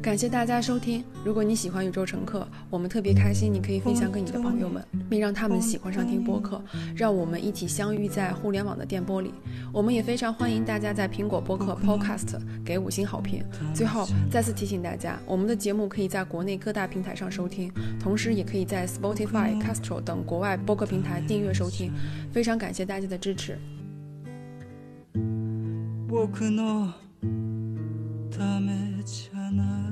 感谢大家收听。如果你喜欢宇宙乘客，我们特别开心，你可以分享给你的朋友们，并让他们喜欢上听播客，让我们一起相遇在互联网的电波里。我们也非常欢迎大家在苹果播客 Podcast 给五星好评。最后再次提醒大家，我们的节目可以在国内各大平台上收听，同时也可以在 Spotify、Castro 等国外播客平台订阅收听。非常感谢大家的支持。僕のためじゃない。